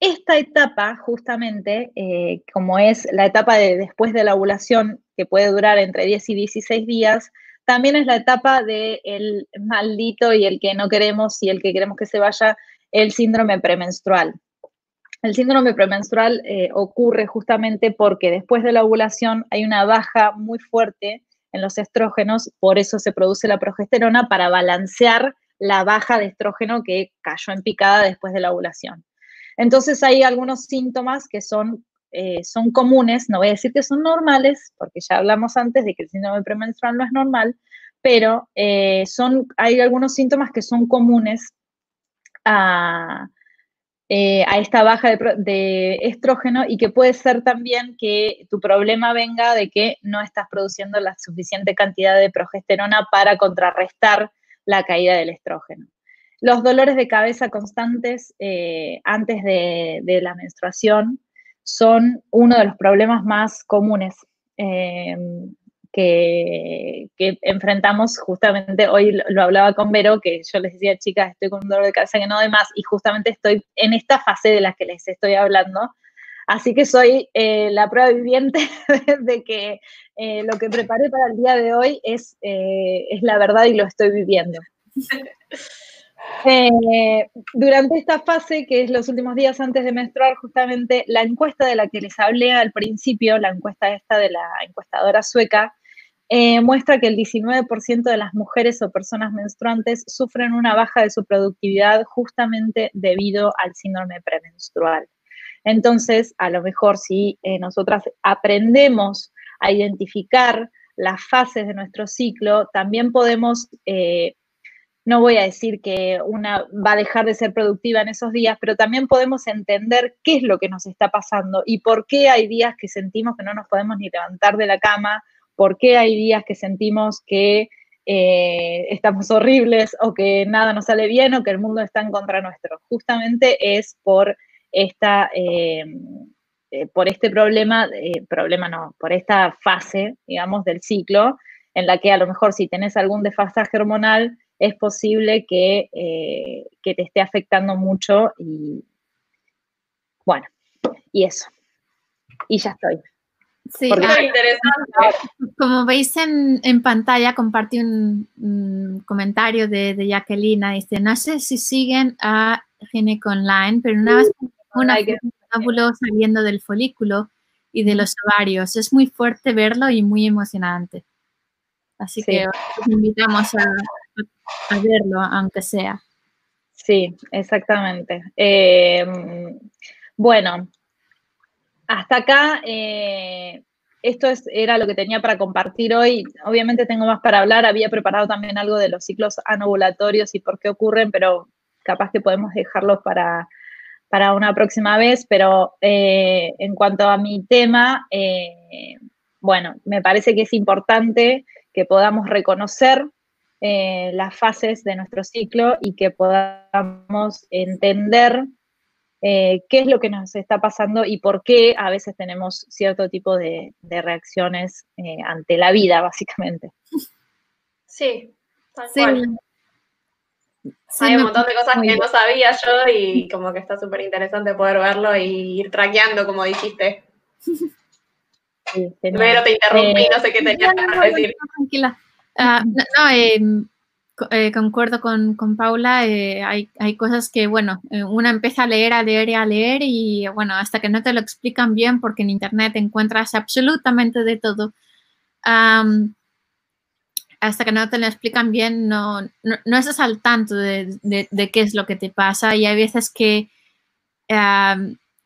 esta etapa, justamente, eh, como es la etapa de después de la ovulación, que puede durar entre 10 y 16 días, también es la etapa del maldito y el que no queremos y el que queremos que se vaya, el síndrome premenstrual. El síndrome premenstrual eh, ocurre justamente porque después de la ovulación hay una baja muy fuerte en los estrógenos, por eso se produce la progesterona para balancear la baja de estrógeno que cayó en picada después de la ovulación. Entonces hay algunos síntomas que son, eh, son comunes, no voy a decir que son normales, porque ya hablamos antes de que el síndrome premenstrual no es normal, pero eh, son, hay algunos síntomas que son comunes a, eh, a esta baja de, estrógeno y que puede ser también que tu problema venga de que no estás produciendo la suficiente cantidad de progesterona para contrarrestar la caída del estrógeno. Los dolores de cabeza constantes eh, antes de, la menstruación son uno de los problemas más comunes. Eh, que, enfrentamos justamente, hoy lo, hablaba con Vero, que yo les decía, chicas, estoy con un dolor de cabeza que no de más, y justamente estoy en esta fase de la que les estoy hablando. Así que soy eh, la prueba viviente de que eh, lo que preparé para el día de hoy es, eh, es la verdad y lo estoy viviendo. Eh, durante esta fase, que es los últimos días antes de menstruar, justamente la encuesta de la que les hablé al principio, la encuesta esta de la encuestadora sueca, eh, muestra que el 19% de las mujeres o personas menstruantes sufren una baja de su productividad justamente debido al síndrome premenstrual. Entonces, a lo mejor si eh, nosotras aprendemos a identificar las fases de nuestro ciclo, también podemos, eh, no voy a decir que una va a dejar de ser productiva en esos días, pero también podemos entender qué es lo que nos está pasando y por qué hay días que sentimos que no nos podemos ni levantar de la cama por qué hay días que sentimos que eh, estamos horribles o que nada nos sale bien o que el mundo está en contra nuestro. Justamente es por esta, eh, eh, por este problema, problema no, por esta fase, digamos, del ciclo, en la que a lo mejor si tenés algún desfasaje hormonal, es posible que, que te esté afectando mucho y bueno, y eso. Y ya estoy. Sí, ah, interesante. Como veis en, pantalla, compartí un, comentario de, de, Jacqueline. Dice, no sé si siguen a Gineco Online, pero una vez un óvulo saliendo del folículo y de los ovarios. Es muy fuerte verlo y muy emocionante. Así que os invitamos a, verlo, aunque sea. Sí, exactamente. Eh, bueno, hasta acá, eh, esto era lo que tenía para compartir hoy. Obviamente tengo más para hablar. Había preparado también algo de los ciclos anovulatorios y por qué ocurren, pero capaz que podemos dejarlos para, una próxima vez. Pero eh, en cuanto a mi tema, eh, bueno, me parece que es importante que podamos reconocer las fases de nuestro ciclo y que podamos entender eh, qué es lo que nos está pasando y por qué a veces tenemos cierto tipo de, reacciones eh, ante la vida, básicamente. Sí, tal cual. Hay un montón de cosas que no sabía yo y como que está súper interesante poder verlo y ir traqueando, como dijiste. Primero te interrumpí, no sé qué tenías que decir. Tranquila. Ah, no, em, eh, concuerdo con, Paula, eh, hay, cosas que, bueno, eh, una empieza a leer, a leer y a leer y, bueno, hasta que no te lo explican bien, porque en Internet encuentras absolutamente de todo, hasta que no te lo explican bien, no, no, estás al tanto de, qué es lo que te pasa y hay veces que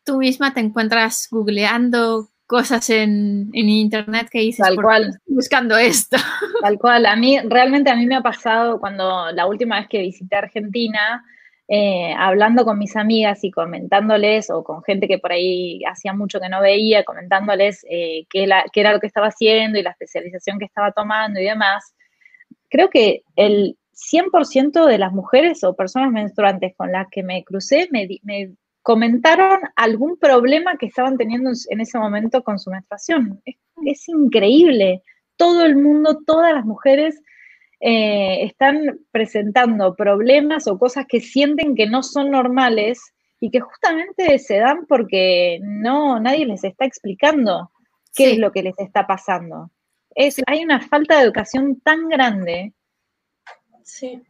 tú misma te encuentras googleando cosas en, internet que dices, Tal cual. buscando esto. Tal cual. A mí, realmente a mí me ha pasado cuando la última vez que visité Argentina, eh, hablando con mis amigas y comentándoles, o con gente que por ahí hacía mucho que no veía, comentándoles eh, qué, qué era lo que estaba haciendo y la especialización que estaba tomando y demás, creo que el 100% de las mujeres o personas menstruantes con las que me crucé me, me comentaron algún problema que estaban teniendo en ese momento con su menstruación. Es, increíble. Todo el mundo, todas las mujeres eh, están presentando problemas o cosas que sienten que no son normales y que justamente se dan porque no, nadie les está explicando qué es lo que les está pasando. Es, Hay una falta de educación tan grande. Sí.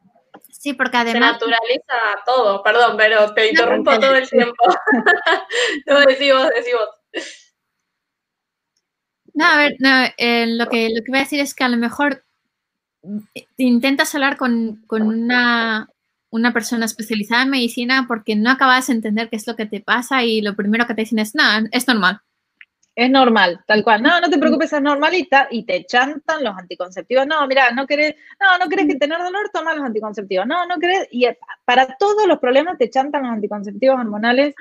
Sí, porque además... Se naturaliza todo, perdón, pero te interrumpo todo el tiempo. no, decimos, decimos. No, a ver, no, eh, lo, que, lo que voy a decir es que a lo mejor intentas hablar con, con una, una, persona especializada en medicina porque no acabas de entender qué es lo que te pasa y lo primero que te dicen es, no, es normal. Es normal, tal cual. No, no te preocupes, es normalita y te chantan los anticonceptivos. No, mira, no querés, no, no querés que tener dolor, toma los anticonceptivos. No, no querés. Y para todos los problemas te chantan los anticonceptivos hormonales.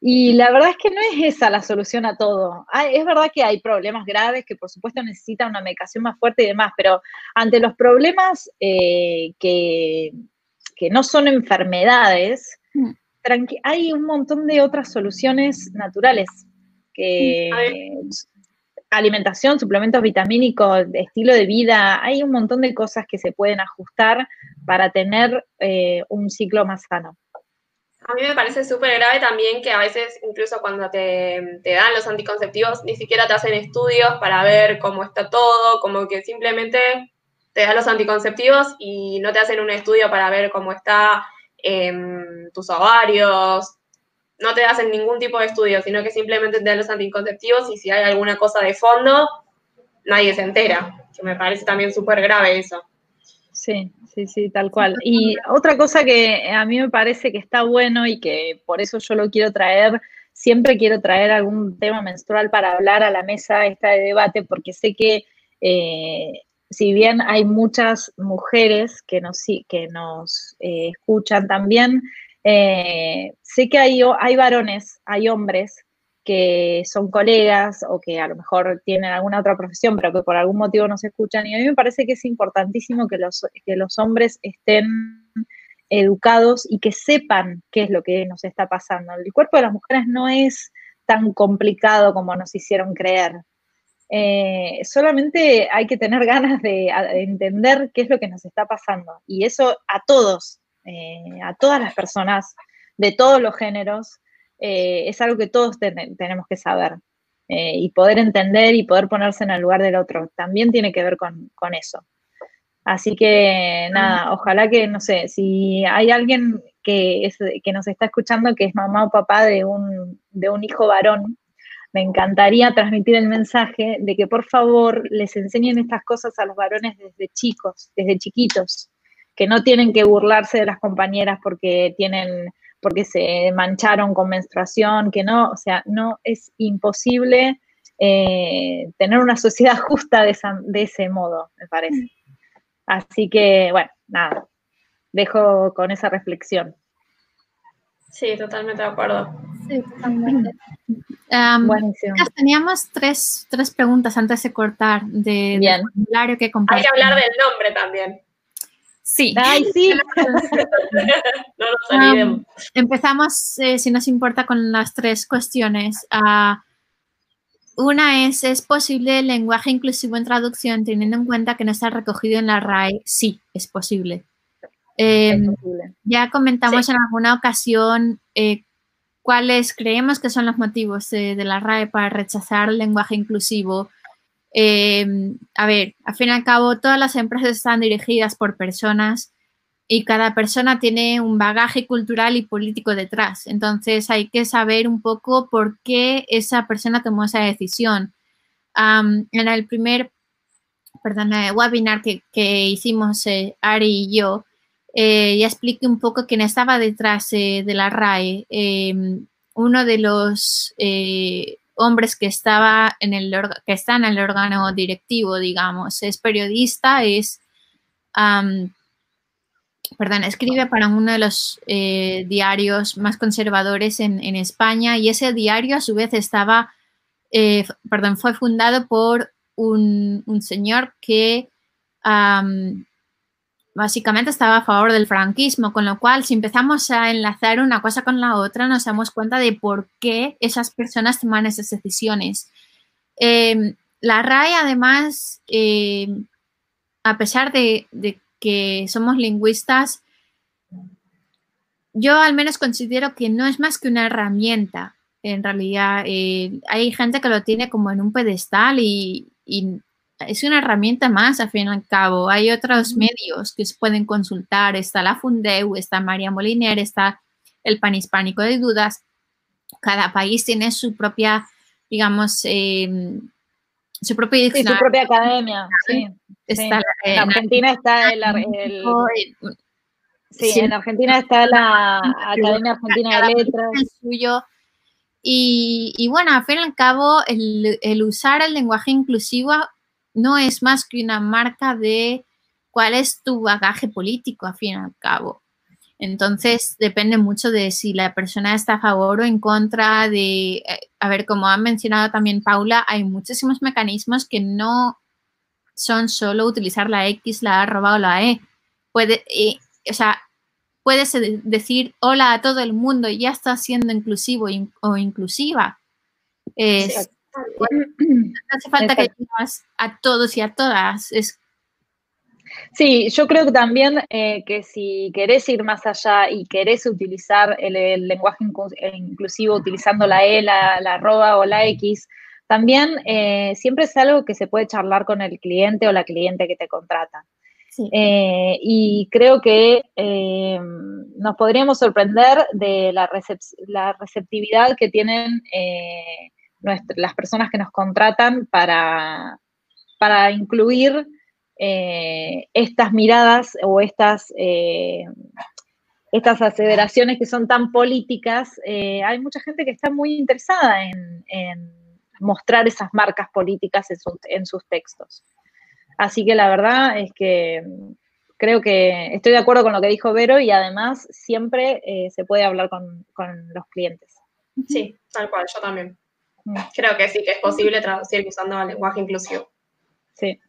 Y la verdad es que no es esa la solución a todo. es verdad que hay problemas graves que por supuesto necesitan una medicación más fuerte y demás, pero ante los problemas eh, que, que no son enfermedades, mm. hay un montón de otras soluciones naturales alimentación, suplementos vitamínicos, estilo de vida, hay un montón de cosas que se pueden ajustar para tener eh, un ciclo más sano. A mí me parece súper grave también que a veces, incluso cuando te, te, dan los anticonceptivos, ni siquiera te hacen estudios para ver cómo está todo, como que simplemente te dan los anticonceptivos y no te hacen un estudio para ver cómo está em, tus ovarios, no te hacen ningún tipo de estudio, sino que simplemente te dan los anticonceptivos y si hay alguna cosa de fondo, nadie se entera, que me parece también súper grave eso. Sí, sí, sí, tal cual. Y otra cosa que a mí me parece que está bueno y que por eso yo lo quiero traer, siempre quiero traer algún tema menstrual para hablar a la mesa esta de debate, porque sé que eh, si bien hay muchas mujeres que nos, que nos eh, escuchan también, eh, sé que hay, hay varones, hay hombres que son colegas o que a lo mejor tienen alguna otra profesión, pero que por algún motivo no se escuchan. Y a mí me parece que es importantísimo que los, que los hombres estén educados y que sepan qué es lo que nos está pasando. El cuerpo de las mujeres no es tan complicado como nos hicieron creer. Eh, solamente hay que tener ganas de, entender qué es lo que nos está pasando. Y eso a todos, eh, a todas las personas de todos los géneros, eh, es algo que todos tenemos que saber eh, y poder entender y poder ponerse en el lugar del otro. También tiene que ver con, eso. Así que nada, ojalá que, no sé, si hay alguien que, que nos está escuchando que es mamá o papá de un, de un hijo varón, me encantaría transmitir el mensaje de que por favor les enseñen estas cosas a los varones desde chicos, desde chiquitos que no tienen que burlarse de las compañeras porque tienen, porque se mancharon con menstruación, que no, o sea, no es imposible eh, tener una sociedad justa de, de ese modo, me parece. Así que, bueno, nada, dejo con esa reflexión. Sí, totalmente de acuerdo. Sí, totalmente. Buenísimo. Teníamos tres, tres, preguntas antes de cortar de, del formulario que Hay que hablar del nombre también. Sí. Ay, sí. no nos olvidemos. empezamos, eh, si nos importa, con las tres cuestiones. Ah, una es, ¿es posible el lenguaje inclusivo en traducción teniendo en cuenta que no está recogido en la RAE? Sí, es posible. Em, ya comentamos en alguna ocasión eh, cuáles creemos que son los motivos de, la RAE para rechazar el lenguaje inclusivo. Em, a ver, al fin y al cabo, todas las empresas están dirigidas por personas y cada persona tiene un bagaje cultural y político detrás. Entonces hay que saber un poco por qué esa persona tomó esa decisión. en el primer perdón, webinar que, hicimos eh, Ari y yo, eh, ya expliqué un poco quién estaba detrás eh, de la RAE. Em, uno de los hombres que estaba en el que está en el órgano directivo, digamos, es periodista, es perdón, escribe para uno de los diarios más conservadores en, España y ese diario a su vez estaba, perdón, fue fundado por un, señor que básicamente estaba a favor del franquismo, con lo cual si empezamos a enlazar una cosa con la otra nos damos cuenta de por qué esas personas toman esas decisiones. Em, la RAE además, em, a pesar de, que somos lingüistas, yo al menos considero que no es más que una herramienta. En realidad, eh, hay gente que lo tiene como en un pedestal y es una herramienta más, al fin y al cabo. Hay otros medios que se pueden consultar. Está la Fundeu, está María Moliner, está el Panhispánico de Dudas. Cada país tiene su propia, digamos, em, su propia su propia academia. Sí, en Argentina está el, sí, en Argentina está la Academia Argentina de Letras. El suyo. Y, bueno, al fin y al cabo, el, usar el lenguaje inclusivo no es más que una marca de cuál es tu bagaje político, al fin y al cabo. Entonces, depende mucho de si la persona está a favor o en contra de, eh, a ver, como ha mencionado también Paula, hay muchísimos mecanismos que no son solo utilizar la X, la arroba o la E. Puede, o sea, puedes decir hola a todo el mundo y ya está siendo inclusivo o inclusiva. No hace falta que a todos y a todas. Sí, yo creo que también eh, que si querés ir más allá y querés utilizar el, lenguaje inclusivo utilizando la E, la, arroba o la X, también eh, siempre es algo que se puede charlar con el cliente o la cliente que te contrata. Eh, y creo que eh, nos podríamos sorprender de la, receptividad que tienen eh, las personas que nos contratan para, para incluir estas miradas o estas, estas aseveraciones que son tan políticas. hay mucha gente que está muy interesada en, mostrar esas marcas políticas en sus textos. Así que la verdad es que creo que estoy de acuerdo con lo que dijo Vero y además siempre eh, se puede hablar con, los clientes. Sí, tal cual, yo también. Creo que sí, que es posible traducir usando el lenguaje inclusivo. Sí.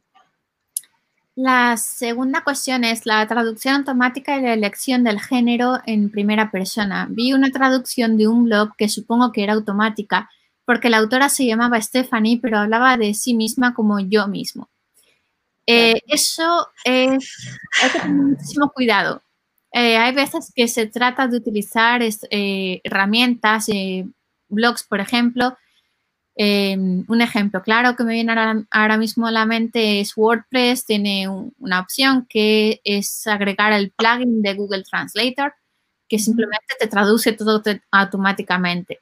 La segunda cuestión es la traducción automática y la elección del género en primera persona. Vi una traducción de un blog que supongo que era automática porque la autora se llamaba Stephanie, pero hablaba de sí misma como yo mismo. Eh, eso es, hay que tener muchísimo cuidado. Eh, hay veces que se trata de utilizar eh, herramientas, blogs, por ejemplo. Em, un ejemplo claro que me viene ahora, mismo a la mente es WordPress. Tiene una opción que es agregar el plugin de Google Translator, que simplemente te traduce todo automáticamente.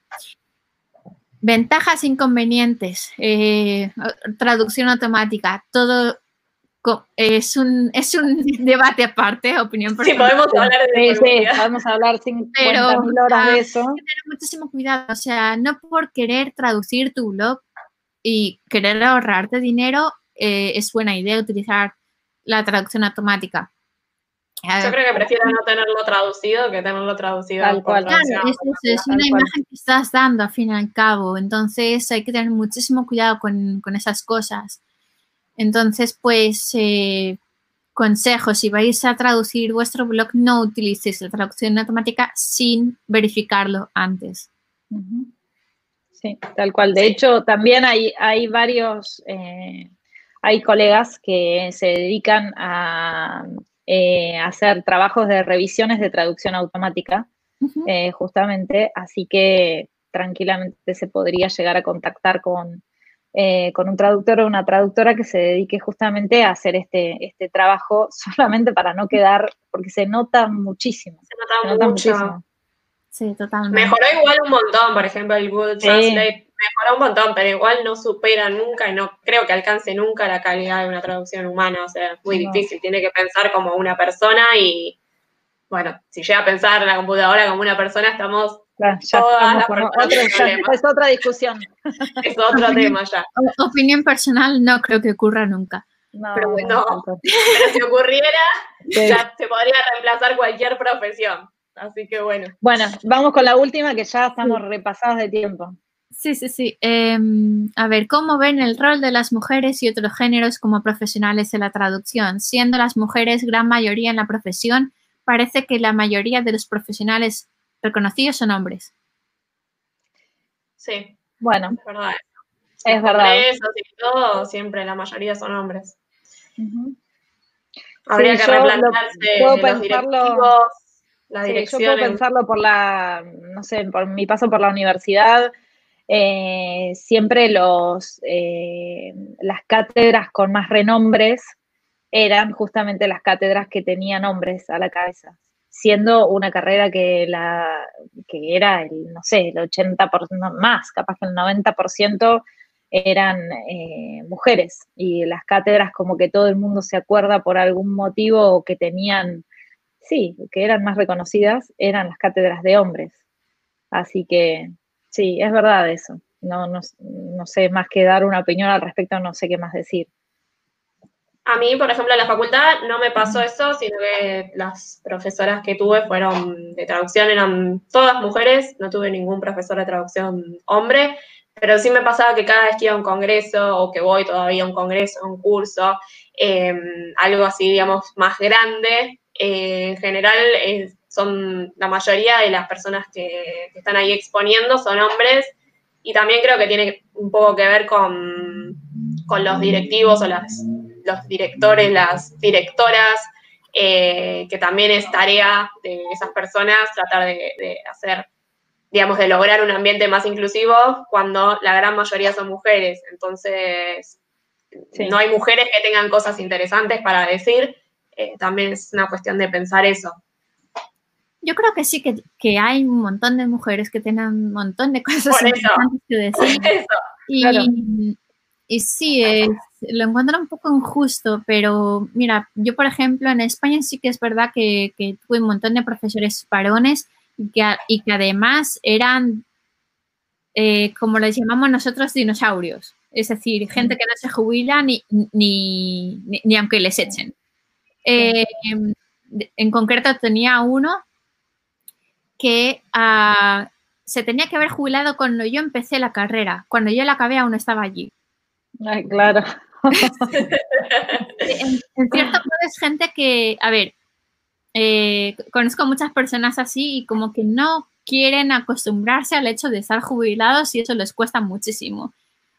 Ventajas, inconvenientes, traducción automática, todo es un, es un debate aparte, opinión personal. Sí, podemos hablar de eso. Sí, podemos hablar 50 mil horas de eso. Hay que tener muchísimo cuidado, o sea, no por querer traducir tu blog y querer ahorrarte dinero, eh, es buena idea utilizar la traducción automática. Yo creo que prefiero no tenerlo traducido que tenerlo traducido. Tal cual. Claro, es, una imagen que estás dando al fin y al cabo. Entonces hay que tener muchísimo cuidado con, con esas cosas. Entonces, pues, eh, consejo, si vais a traducir vuestro blog, no utilicéis la traducción automática sin verificarlo antes. Sí, tal cual. De hecho, también hay, hay varios, eh, hay colegas que se dedican a eh, hacer trabajos de revisiones de traducción automática. eh, justamente, así que tranquilamente se podría llegar a contactar con, eh, con un traductor o una traductora que se dedique justamente a hacer este, este trabajo solamente para no quedar, porque se nota muchísimo. Se nota, muchísimo. Sí, totalmente. Mejoró igual un montón, por ejemplo, el Google Translate mejoró un montón, pero igual no supera nunca y no creo que alcance nunca la calidad de una traducción humana, o sea, es muy difícil, tiene que pensar como una persona y, bueno, si llega a pensar la computadora como una persona, estamos es otra discusión. es otro tema ya. Opinión personal, no creo que ocurra nunca. No, pero bueno, pero si ocurriera, ya se podría reemplazar cualquier profesión. Así que bueno. Bueno, vamos con la última que ya estamos repasados de tiempo. Sí, sí, sí. Em, a ver, ¿cómo ven el rol de las mujeres y otros géneros como profesionales en la traducción? Siendo las mujeres gran mayoría en la profesión, parece que la mayoría de los profesionales reconocidos son hombres. Sí. Bueno. Es verdad. Es verdad. Eso, todo, siempre la mayoría son hombres. Habría que replantearse los directivos, la sí, yo puedo pensarlo por la, no sé, por mi paso por la universidad, eh, siempre los, eh, las cátedras con más renombres eran justamente las cátedras que tenían hombres a la cabeza, siendo una carrera que, la, que era, el, no sé, el 80% más, capaz que el 90% eran eh, mujeres y las cátedras como que todo el mundo se acuerda por algún motivo que tenían, sí, que eran más reconocidas, eran las cátedras de hombres. Así que Sí, es verdad eso. No, no, sé más que dar una opinión al respecto, no sé qué más decir. A mí, por ejemplo, en la facultad no me pasó eso, sino que las profesoras que tuve fueron de traducción, eran todas mujeres, no tuve ningún profesor de traducción hombre, pero sí me pasaba que cada vez que iba a un congreso o que voy todavía a un congreso, a un curso, em, algo así, digamos, más grande, eh, en general son la mayoría de las personas que, están ahí exponiendo son hombres y también creo que tiene un poco que ver con, los directivos o las, los directores, las directoras, eh, que también es tarea de esas personas tratar de, hacer, digamos, de lograr un ambiente más inclusivo cuando la gran mayoría son mujeres. Entonces, no hay mujeres que tengan cosas interesantes para decir, eh, también es una cuestión de pensar eso. Yo creo que sí, que, hay un montón de mujeres que tienen un montón de cosas interesantes que decir. y, y, sí, lo encuentro un poco injusto, pero mira, yo por ejemplo en España sí que es verdad que, tuve un montón de profesores varones y que, y que además eran, eh, como les llamamos nosotros, dinosaurios. Es decir, gente que no se jubila ni, ni, ni, aunque les echen. Eh, en concreto tenía uno que ah, se tenía que haber jubilado cuando yo empecé la carrera. Cuando yo la acabé aún estaba allí. Ay, claro. en, cierto modo es gente que, a ver, eh, conozco muchas personas así y como que no quieren acostumbrarse al hecho de estar jubilados y eso les cuesta muchísimo.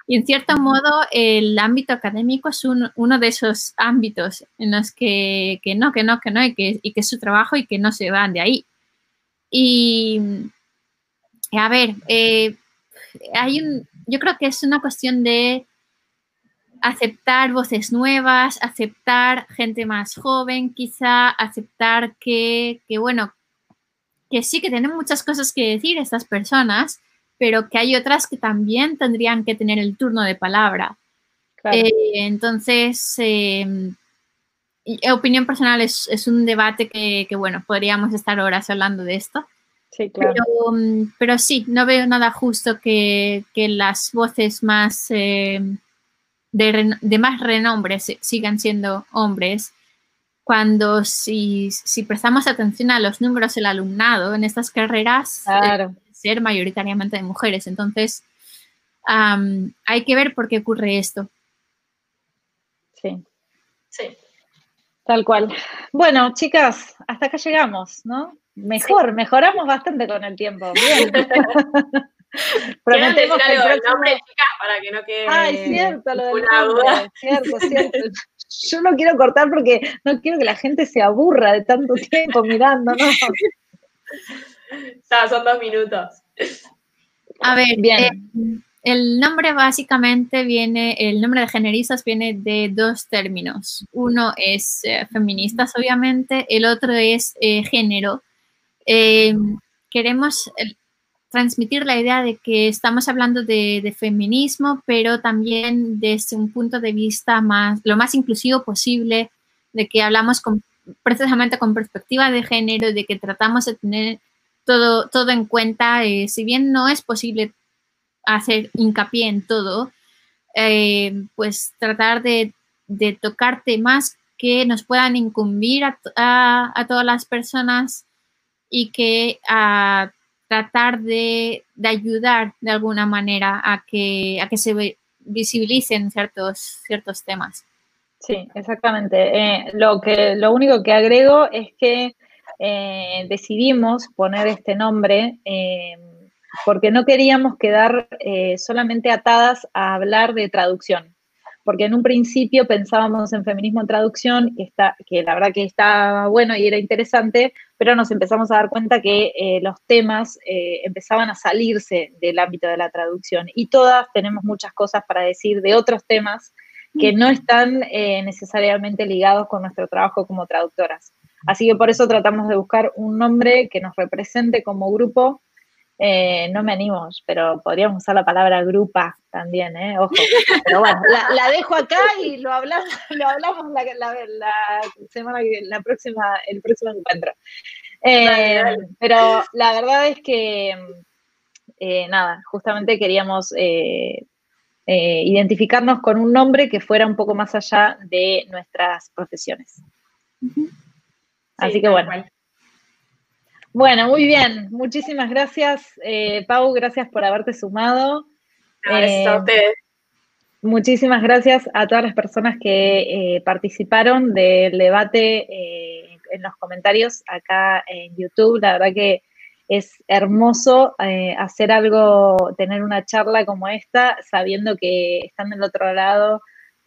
Y en cierto modo el ámbito académico es uno de esos ámbitos en los que, que, no, que no, que no, y que, y que es su trabajo y que no se van de ahí. Y, a ver, eh, hay un, yo creo que es una cuestión de aceptar voces nuevas, aceptar gente más joven, quizá aceptar que, bueno, que sí que tienen muchas cosas que decir estas personas, pero que hay otras que también tendrían que tener el turno de palabra. Eh, entonces, em, opinión personal es, un debate que, bueno, podríamos estar horas hablando de esto. Sí, claro. Pero, mm, sí, no veo nada justo que, las voces más eh, de, más renombre sigan siendo hombres, cuando si, prestamos atención a los números del alumnado en estas carreras, claro. ser mayoritariamente de mujeres. Entonces, hay que ver por qué ocurre esto. Sí. Sí. Tal cual. Bueno, chicas, hasta acá llegamos, ¿no? Mejor, mejoramos bastante con el tiempo. Bien. Prometemos que el nombre, chicas, para que no quede Ay, cierto, lo del nombre. Cierto, cierto. Yo no quiero cortar porque no quiero que la gente se aburra de tanto tiempo mirando, ¿no? Son dos minutos. A ver, bien. Eh, el nombre básicamente viene, el nombre de generistas viene de dos términos. Uno es eh, feministas, obviamente, el otro es eh, género. queremos transmitir la idea de que estamos hablando de, feminismo, pero también desde un punto de vista más, lo más inclusivo posible, de que hablamos precisamente con perspectiva de género, de que tratamos de tener todo, todo en cuenta, eh, si bien no es posible hacer hincapié en todo, eh, pues tratar de, tocar temas que nos puedan incumbir a, todas las personas y que a tratar de, ayudar de alguna manera a que, a que se visibilicen ciertos, ciertos temas. Sí, exactamente. Eh, lo, que, lo único que agrego es que eh, decidimos poner este nombre eh, porque no queríamos quedar solamente atadas a hablar de traducción. Porque en un principio pensábamos en feminismo en traducción, que, está, que la verdad que estaba bueno y era interesante, pero nos empezamos a dar cuenta que los temas empezaban a salirse del ámbito de la traducción. Y todas tenemos muchas cosas para decir de otros temas que no están eh, necesariamente ligados con nuestro trabajo como traductoras. Así que por eso tratamos de buscar un nombre que nos represente como grupo. Eh, no me animo, pero podríamos usar la palabra grupa también, ¿eh? Ojo. Pero bueno, la, dejo acá y lo hablamos, lo hablamos la, semana que la próxima, el próximo encuentro. Eh, pero la verdad es que nada, justamente queríamos eh, identificarnos con un nombre que fuera un poco más allá de nuestras profesiones. Así que bueno. Bueno, muy bien. Muchísimas gracias, eh, Pau. Gracias por haberte sumado. Gracias a eh, ustedes. Muchísimas gracias a todas las personas que participaron del debate en los comentarios acá en YouTube. La verdad que es hermoso eh, hacer algo, tener una charla como esta, sabiendo que están del otro lado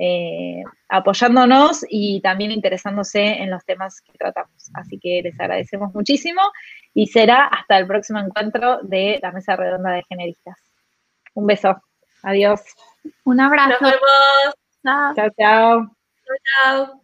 eh, apoyándonos y también interesándose en los temas que tratamos. Así que les agradecemos muchísimo y será hasta el próximo encuentro de la Mesa Redonda de Generistas. Un beso. Adiós. Un abrazo. Nos vemos. Chao, chao. Chao, chao.